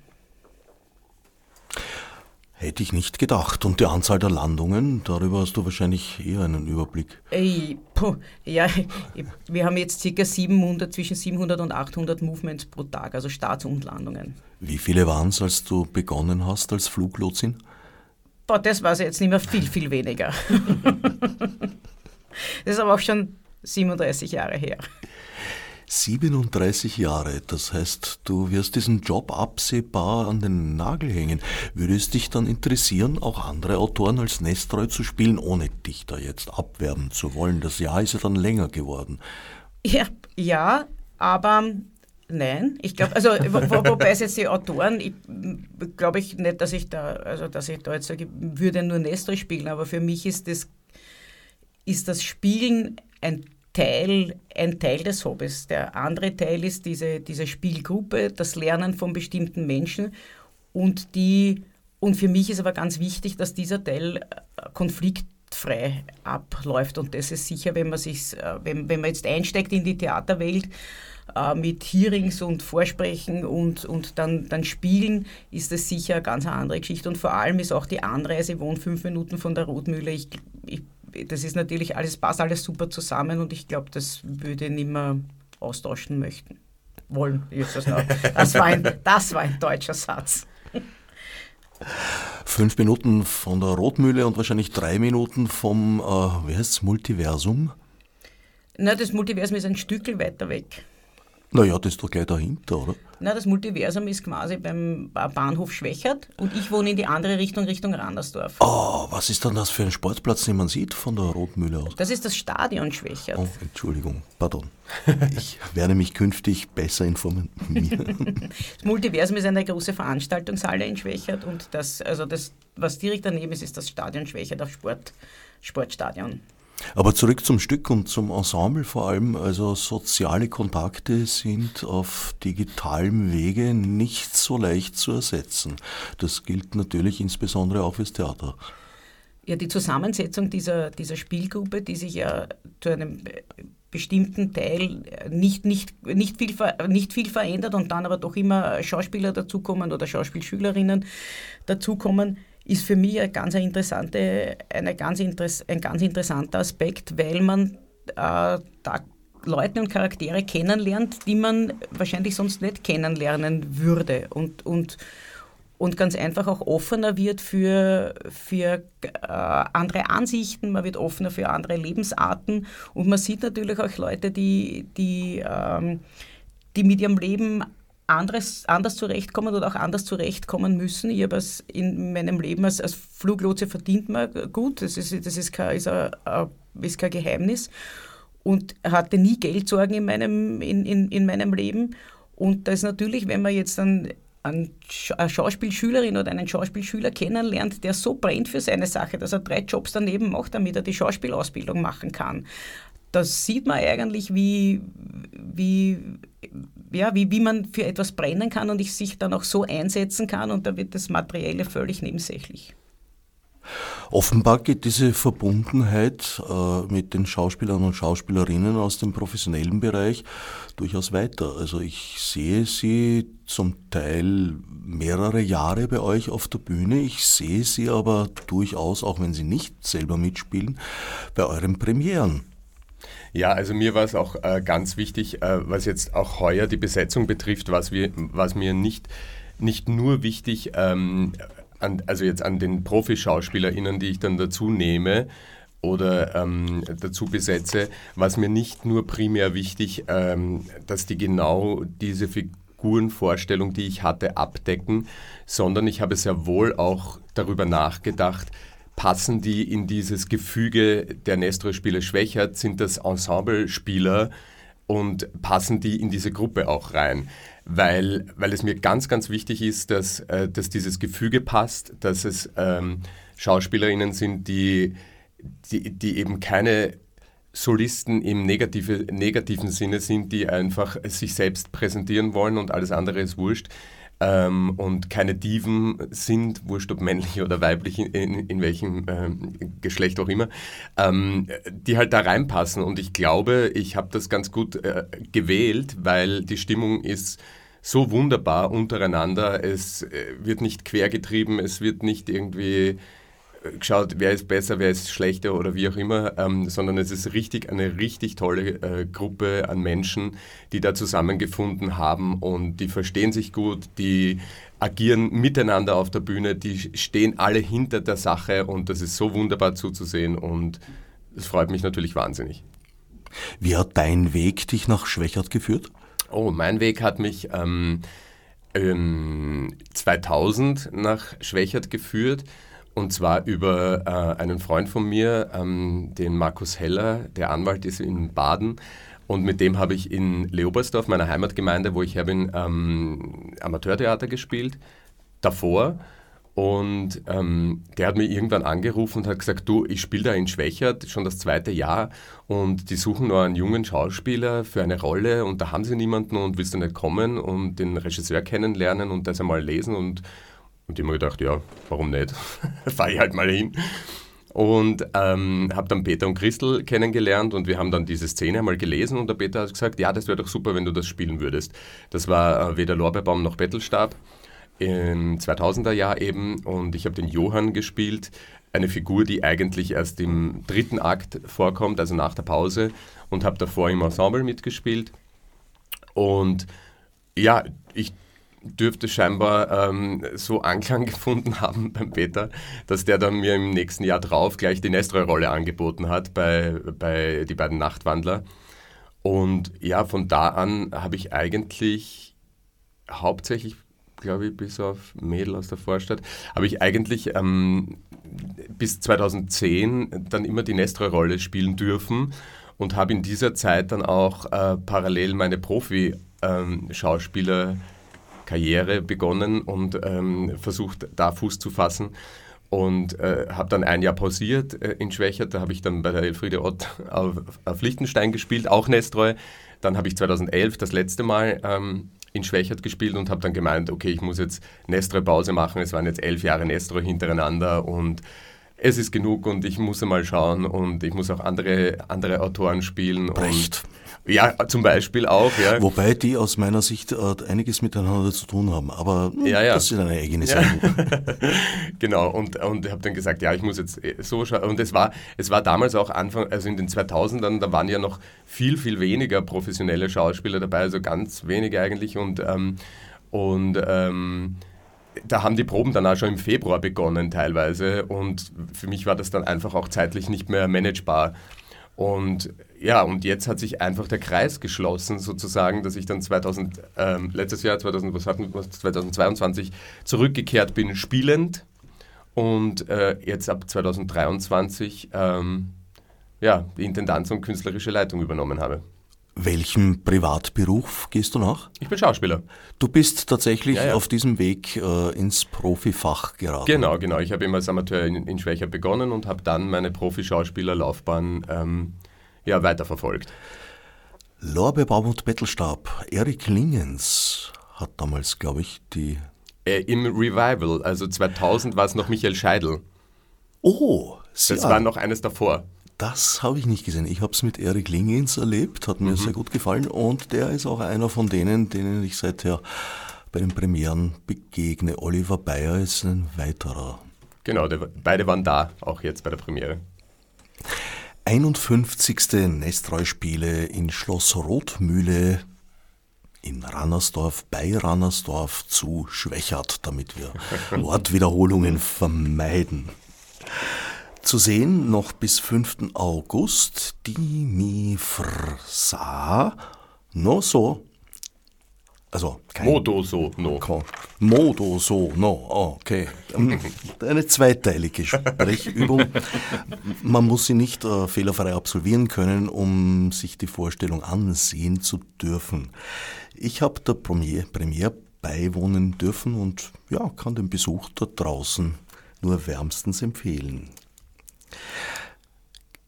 Hätte ich nicht gedacht. Und die Anzahl der Landungen, darüber hast du wahrscheinlich eher einen Überblick. Ey, puh, ja, wir haben jetzt ca. 700, zwischen 700 und 800 Movements pro Tag, also Starts und Landungen. Wie viele waren es, als du begonnen hast als Fluglotsin? Boah, das war es jetzt nicht mehr viel, viel weniger. das ist aber auch schon 37 Jahre her. 37 Jahre, das heißt, du wirst diesen Job absehbar an den Nagel hängen. Würde es dich dann interessieren, auch andere Autoren als Nestroy zu spielen, ohne dich da jetzt abwerben zu wollen? Das Jahr ist ja dann länger geworden. Ja, ja aber Nein, ich glaube, also wo, wobei es jetzt die Autoren, glaube ich nicht, dass ich da, also dass ich da jetzt sage, würde nur Nestor spielen, aber für mich ist das, ist das Spielen ein Teil, ein Teil des Hobbys. Der andere Teil ist diese, diese Spielgruppe, das Lernen von bestimmten Menschen und die, und für mich ist aber ganz wichtig, dass dieser Teil äh, konfliktfrei abläuft und das ist sicher, wenn man sich, äh, wenn, wenn man jetzt einsteigt in die Theaterwelt, äh, mit Hearings und Vorsprechen und, und dann, dann Spielen ist das sicher eine ganz andere Geschichte. Und vor allem ist auch die Anreise, ich wohne fünf Minuten von der Rotmühle. Ich, ich das ist natürlich alles, passt alles super zusammen und ich glaube, das würde ich nicht mehr austauschen möchten. Wollen. Das war ein, das war ein deutscher Satz. Fünf Minuten von der Rotmühle und wahrscheinlich drei Minuten vom, äh, wie heißt Multiversum? Na, das Multiversum ist ein Stückel weiter weg. Naja, das ist doch gleich dahinter, oder? Na, das Multiversum ist quasi beim Bahnhof Schwächert und ich wohne in die andere Richtung, Richtung Randersdorf. Oh, was ist dann das für ein Sportplatz, den man sieht von der Rotmühle aus? Das ist das Stadion Schwächert. Oh, Entschuldigung, pardon. Ich werde mich künftig besser informieren. das Multiversum ist eine große Veranstaltungshalle in Schwächert und das, also das, was direkt daneben ist, ist das Stadion Schwächert auf Sport, Sportstadion. Aber zurück zum Stück und zum Ensemble vor allem. Also soziale Kontakte sind auf digitalem Wege nicht so leicht zu ersetzen. Das gilt natürlich insbesondere auch fürs Theater. Ja, die Zusammensetzung dieser, dieser Spielgruppe, die sich ja zu einem bestimmten Teil nicht, nicht, nicht, viel, nicht viel verändert und dann aber doch immer Schauspieler dazukommen oder Schauspielschülerinnen dazukommen, ist für mich eine ganz interessante, eine ganz ein ganz interessanter Aspekt, weil man äh, da Leute und Charaktere kennenlernt, die man wahrscheinlich sonst nicht kennenlernen würde. Und, und, und ganz einfach auch offener wird für, für äh, andere Ansichten, man wird offener für andere Lebensarten. Und man sieht natürlich auch Leute, die, die, ähm, die mit ihrem Leben anderes, anders zurechtkommen oder auch anders zurechtkommen müssen. Ich habe es in meinem Leben als, als Fluglotse verdient man gut, das ist, das ist, kein, ist, ein, ist kein Geheimnis und hatte nie Geldsorgen in meinem, in, in, in meinem Leben. Und das ist natürlich, wenn man jetzt dann eine Schauspielschülerin oder einen Schauspielschüler kennenlernt, der so brennt für seine Sache, dass er drei Jobs daneben macht, damit er die Schauspielausbildung machen kann. Das sieht man eigentlich, wie, wie, ja, wie, wie man für etwas brennen kann und ich sich dann auch so einsetzen kann und da wird das Materielle völlig nebensächlich. Offenbar geht diese Verbundenheit äh, mit den Schauspielern und Schauspielerinnen aus dem professionellen Bereich durchaus weiter. Also ich sehe sie zum Teil mehrere Jahre bei euch auf der Bühne. Ich sehe sie aber durchaus, auch wenn sie nicht selber mitspielen, bei euren Premieren. Ja, also mir war es auch äh, ganz wichtig, äh, was jetzt auch heuer die Besetzung betrifft, was, wir, was mir nicht, nicht nur wichtig ähm, an, also jetzt an den Profischauspielerinnen, die ich dann dazu nehme oder ähm, dazu besetze, was mir nicht nur primär wichtig, ähm, dass die genau diese Figurenvorstellung, die ich hatte, abdecken, sondern ich habe sehr wohl auch darüber nachgedacht, passen die in dieses Gefüge der Nestor-Spiele Schwächert, sind das Ensemble-Spieler und passen die in diese Gruppe auch rein? weil, weil es mir ganz, ganz wichtig ist, dass, äh, dass dieses Gefüge passt, dass es ähm, Schauspielerinnen sind, die, die, die eben keine Solisten im negative, negativen Sinne sind, die einfach sich selbst präsentieren wollen und alles andere ist wurscht. Ähm, und keine Diven sind, wurscht ob männlich oder weiblich, in, in, in welchem ähm, Geschlecht auch immer, ähm, die halt da reinpassen. Und ich glaube, ich habe das ganz gut äh, gewählt, weil die Stimmung ist so wunderbar untereinander. Es äh, wird nicht quergetrieben, es wird nicht irgendwie geschaut, wer ist besser, wer ist schlechter oder wie auch immer, ähm, sondern es ist richtig eine richtig tolle äh, Gruppe an Menschen, die da zusammengefunden haben und die verstehen sich gut, die agieren miteinander auf der Bühne, die stehen alle hinter der Sache und das ist so wunderbar zuzusehen und es freut mich natürlich wahnsinnig. Wie hat dein Weg dich nach Schwächert geführt? Oh, mein Weg hat mich ähm, 2000 nach Schwächert geführt. Und zwar über äh, einen Freund von mir, ähm, den Markus Heller, der Anwalt ist in Baden. Und mit dem habe ich in Leobersdorf, meiner Heimatgemeinde, wo ich her bin, ähm, Amateurtheater gespielt. Davor. Und ähm, der hat mir irgendwann angerufen und hat gesagt, du, ich spiele da in Schwächert schon das zweite Jahr und die suchen nur einen jungen Schauspieler für eine Rolle und da haben sie niemanden und willst du nicht kommen und den Regisseur kennenlernen und das einmal lesen und und mir gedacht, ja, warum nicht? Fahre ich halt mal hin. Und ähm, habe dann Peter und Christel kennengelernt und wir haben dann diese Szene einmal gelesen und der Peter hat gesagt, ja, das wäre doch super, wenn du das spielen würdest. Das war äh, weder Lorbeerbaum noch Bettelstab im 2000er Jahr eben und ich habe den Johann gespielt, eine Figur, die eigentlich erst im dritten Akt vorkommt, also nach der Pause und habe davor im Ensemble mitgespielt. Und ja, ich dürfte scheinbar ähm, so Anklang gefunden haben beim Peter, dass der dann mir im nächsten Jahr drauf gleich die Nestroy-Rolle angeboten hat bei, bei die beiden Nachtwandler. Und ja, von da an habe ich eigentlich hauptsächlich, glaube ich, bis auf Mädel aus der Vorstadt, habe ich eigentlich ähm, bis 2010 dann immer die Nestroy-Rolle spielen dürfen und habe in dieser Zeit dann auch äh, parallel meine Profi-Schauspieler ähm, Karriere begonnen und ähm, versucht, da Fuß zu fassen. Und äh, habe dann ein Jahr pausiert äh, in Schwächert. Da habe ich dann bei der Elfriede Ott auf, auf Liechtenstein gespielt, auch Nestreu. Dann habe ich 2011 das letzte Mal ähm, in Schwächert gespielt und habe dann gemeint, okay, ich muss jetzt Nestreu Pause machen. Es waren jetzt elf Jahre Nestreu hintereinander und es ist genug und ich muss einmal schauen und ich muss auch andere, andere Autoren spielen. Brecht. Und ja, zum Beispiel auch, ja. Wobei die aus meiner Sicht äh, einiges miteinander zu tun haben, aber mh, hm, ja, ja. das ist eine eigene Sache. Ja. genau, und, und habe dann gesagt, ja, ich muss jetzt äh, so schauen. Und es war, es war damals auch Anfang, also in den 2000ern, da waren ja noch viel, viel weniger professionelle Schauspieler dabei, also ganz wenige eigentlich. Und, ähm, und ähm, da haben die Proben dann auch schon im Februar begonnen teilweise. Und für mich war das dann einfach auch zeitlich nicht mehr managebar. Und ja, und jetzt hat sich einfach der Kreis geschlossen, sozusagen, dass ich dann 2000, ähm, letztes Jahr, 2000, was hatten wir, 2022, zurückgekehrt bin, spielend. Und äh, jetzt ab 2023 ähm, ja, die Intendanz und künstlerische Leitung übernommen habe. Welchem Privatberuf gehst du nach? Ich bin Schauspieler. Du bist tatsächlich Ja, ja. auf diesem Weg äh, ins Profifach geraten. Genau, genau. Ich habe immer als Amateur in, in Schwächer begonnen und habe dann meine Profischauspielerlaufbahn ähm, ja, weiterverfolgt. Lorbeerbaum und Bettelstab. Erik Lingens hat damals, glaube ich, die. Äh, Im Revival, also 2000 war es noch Michael Scheidel. Oh, Das sehr. war noch eines davor. Das habe ich nicht gesehen. Ich habe es mit Erik Lingens erlebt, hat mir sehr gut gefallen und der ist auch einer von denen, denen ich seither bei den Premieren begegne. Oliver Bayer ist ein weiterer. Genau, der, beide waren da, auch jetzt bei der Premiere. 51. Nestreu-Spiele in Schloss Rotmühle in Rannersdorf, bei Rannersdorf zu Schwächert, damit wir Wortwiederholungen vermeiden. Zu sehen noch bis 5. August die mi frsa no so. Also kein Modo so, no. Modo so, no, okay. Eine zweiteilige Sprechübung. Man muss sie nicht äh, fehlerfrei absolvieren können, um sich die Vorstellung ansehen zu dürfen. Ich habe der Premiere, Premiere beiwohnen dürfen und ja, kann den Besuch da draußen nur wärmstens empfehlen.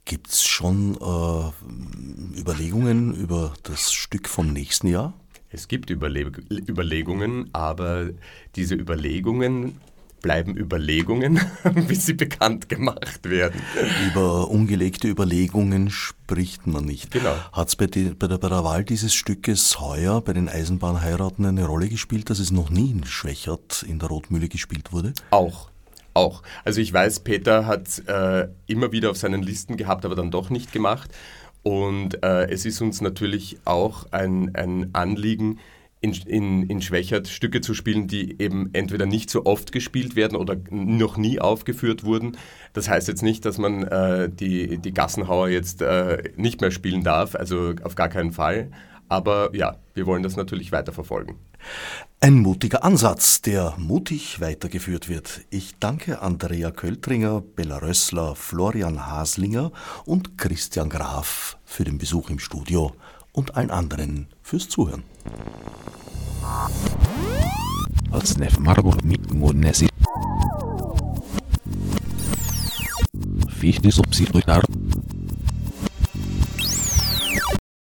Gibt es schon äh, Überlegungen über das Stück vom nächsten Jahr? Es gibt Überle Überlegungen, aber diese Überlegungen bleiben Überlegungen, bis sie bekannt gemacht werden. Über ungelegte Überlegungen spricht man nicht. Genau. Hat es bei, bei, der, bei der Wahl dieses Stückes heuer bei den Eisenbahnheiraten eine Rolle gespielt, dass es noch nie in Schwächert in der Rotmühle gespielt wurde? Auch. Auch. Also ich weiß, Peter hat äh, immer wieder auf seinen Listen gehabt, aber dann doch nicht gemacht. Und äh, es ist uns natürlich auch ein, ein Anliegen, in, in, in Schwächert Stücke zu spielen, die eben entweder nicht so oft gespielt werden oder noch nie aufgeführt wurden. Das heißt jetzt nicht, dass man äh, die, die Gassenhauer jetzt äh, nicht mehr spielen darf, also auf gar keinen Fall. Aber ja, wir wollen das natürlich weiterverfolgen. Ein mutiger Ansatz, der mutig weitergeführt wird. Ich danke Andrea Költringer, Bella Rössler, Florian Haslinger und Christian Graf für den Besuch im Studio und allen anderen fürs Zuhören. Fichte subsidiar.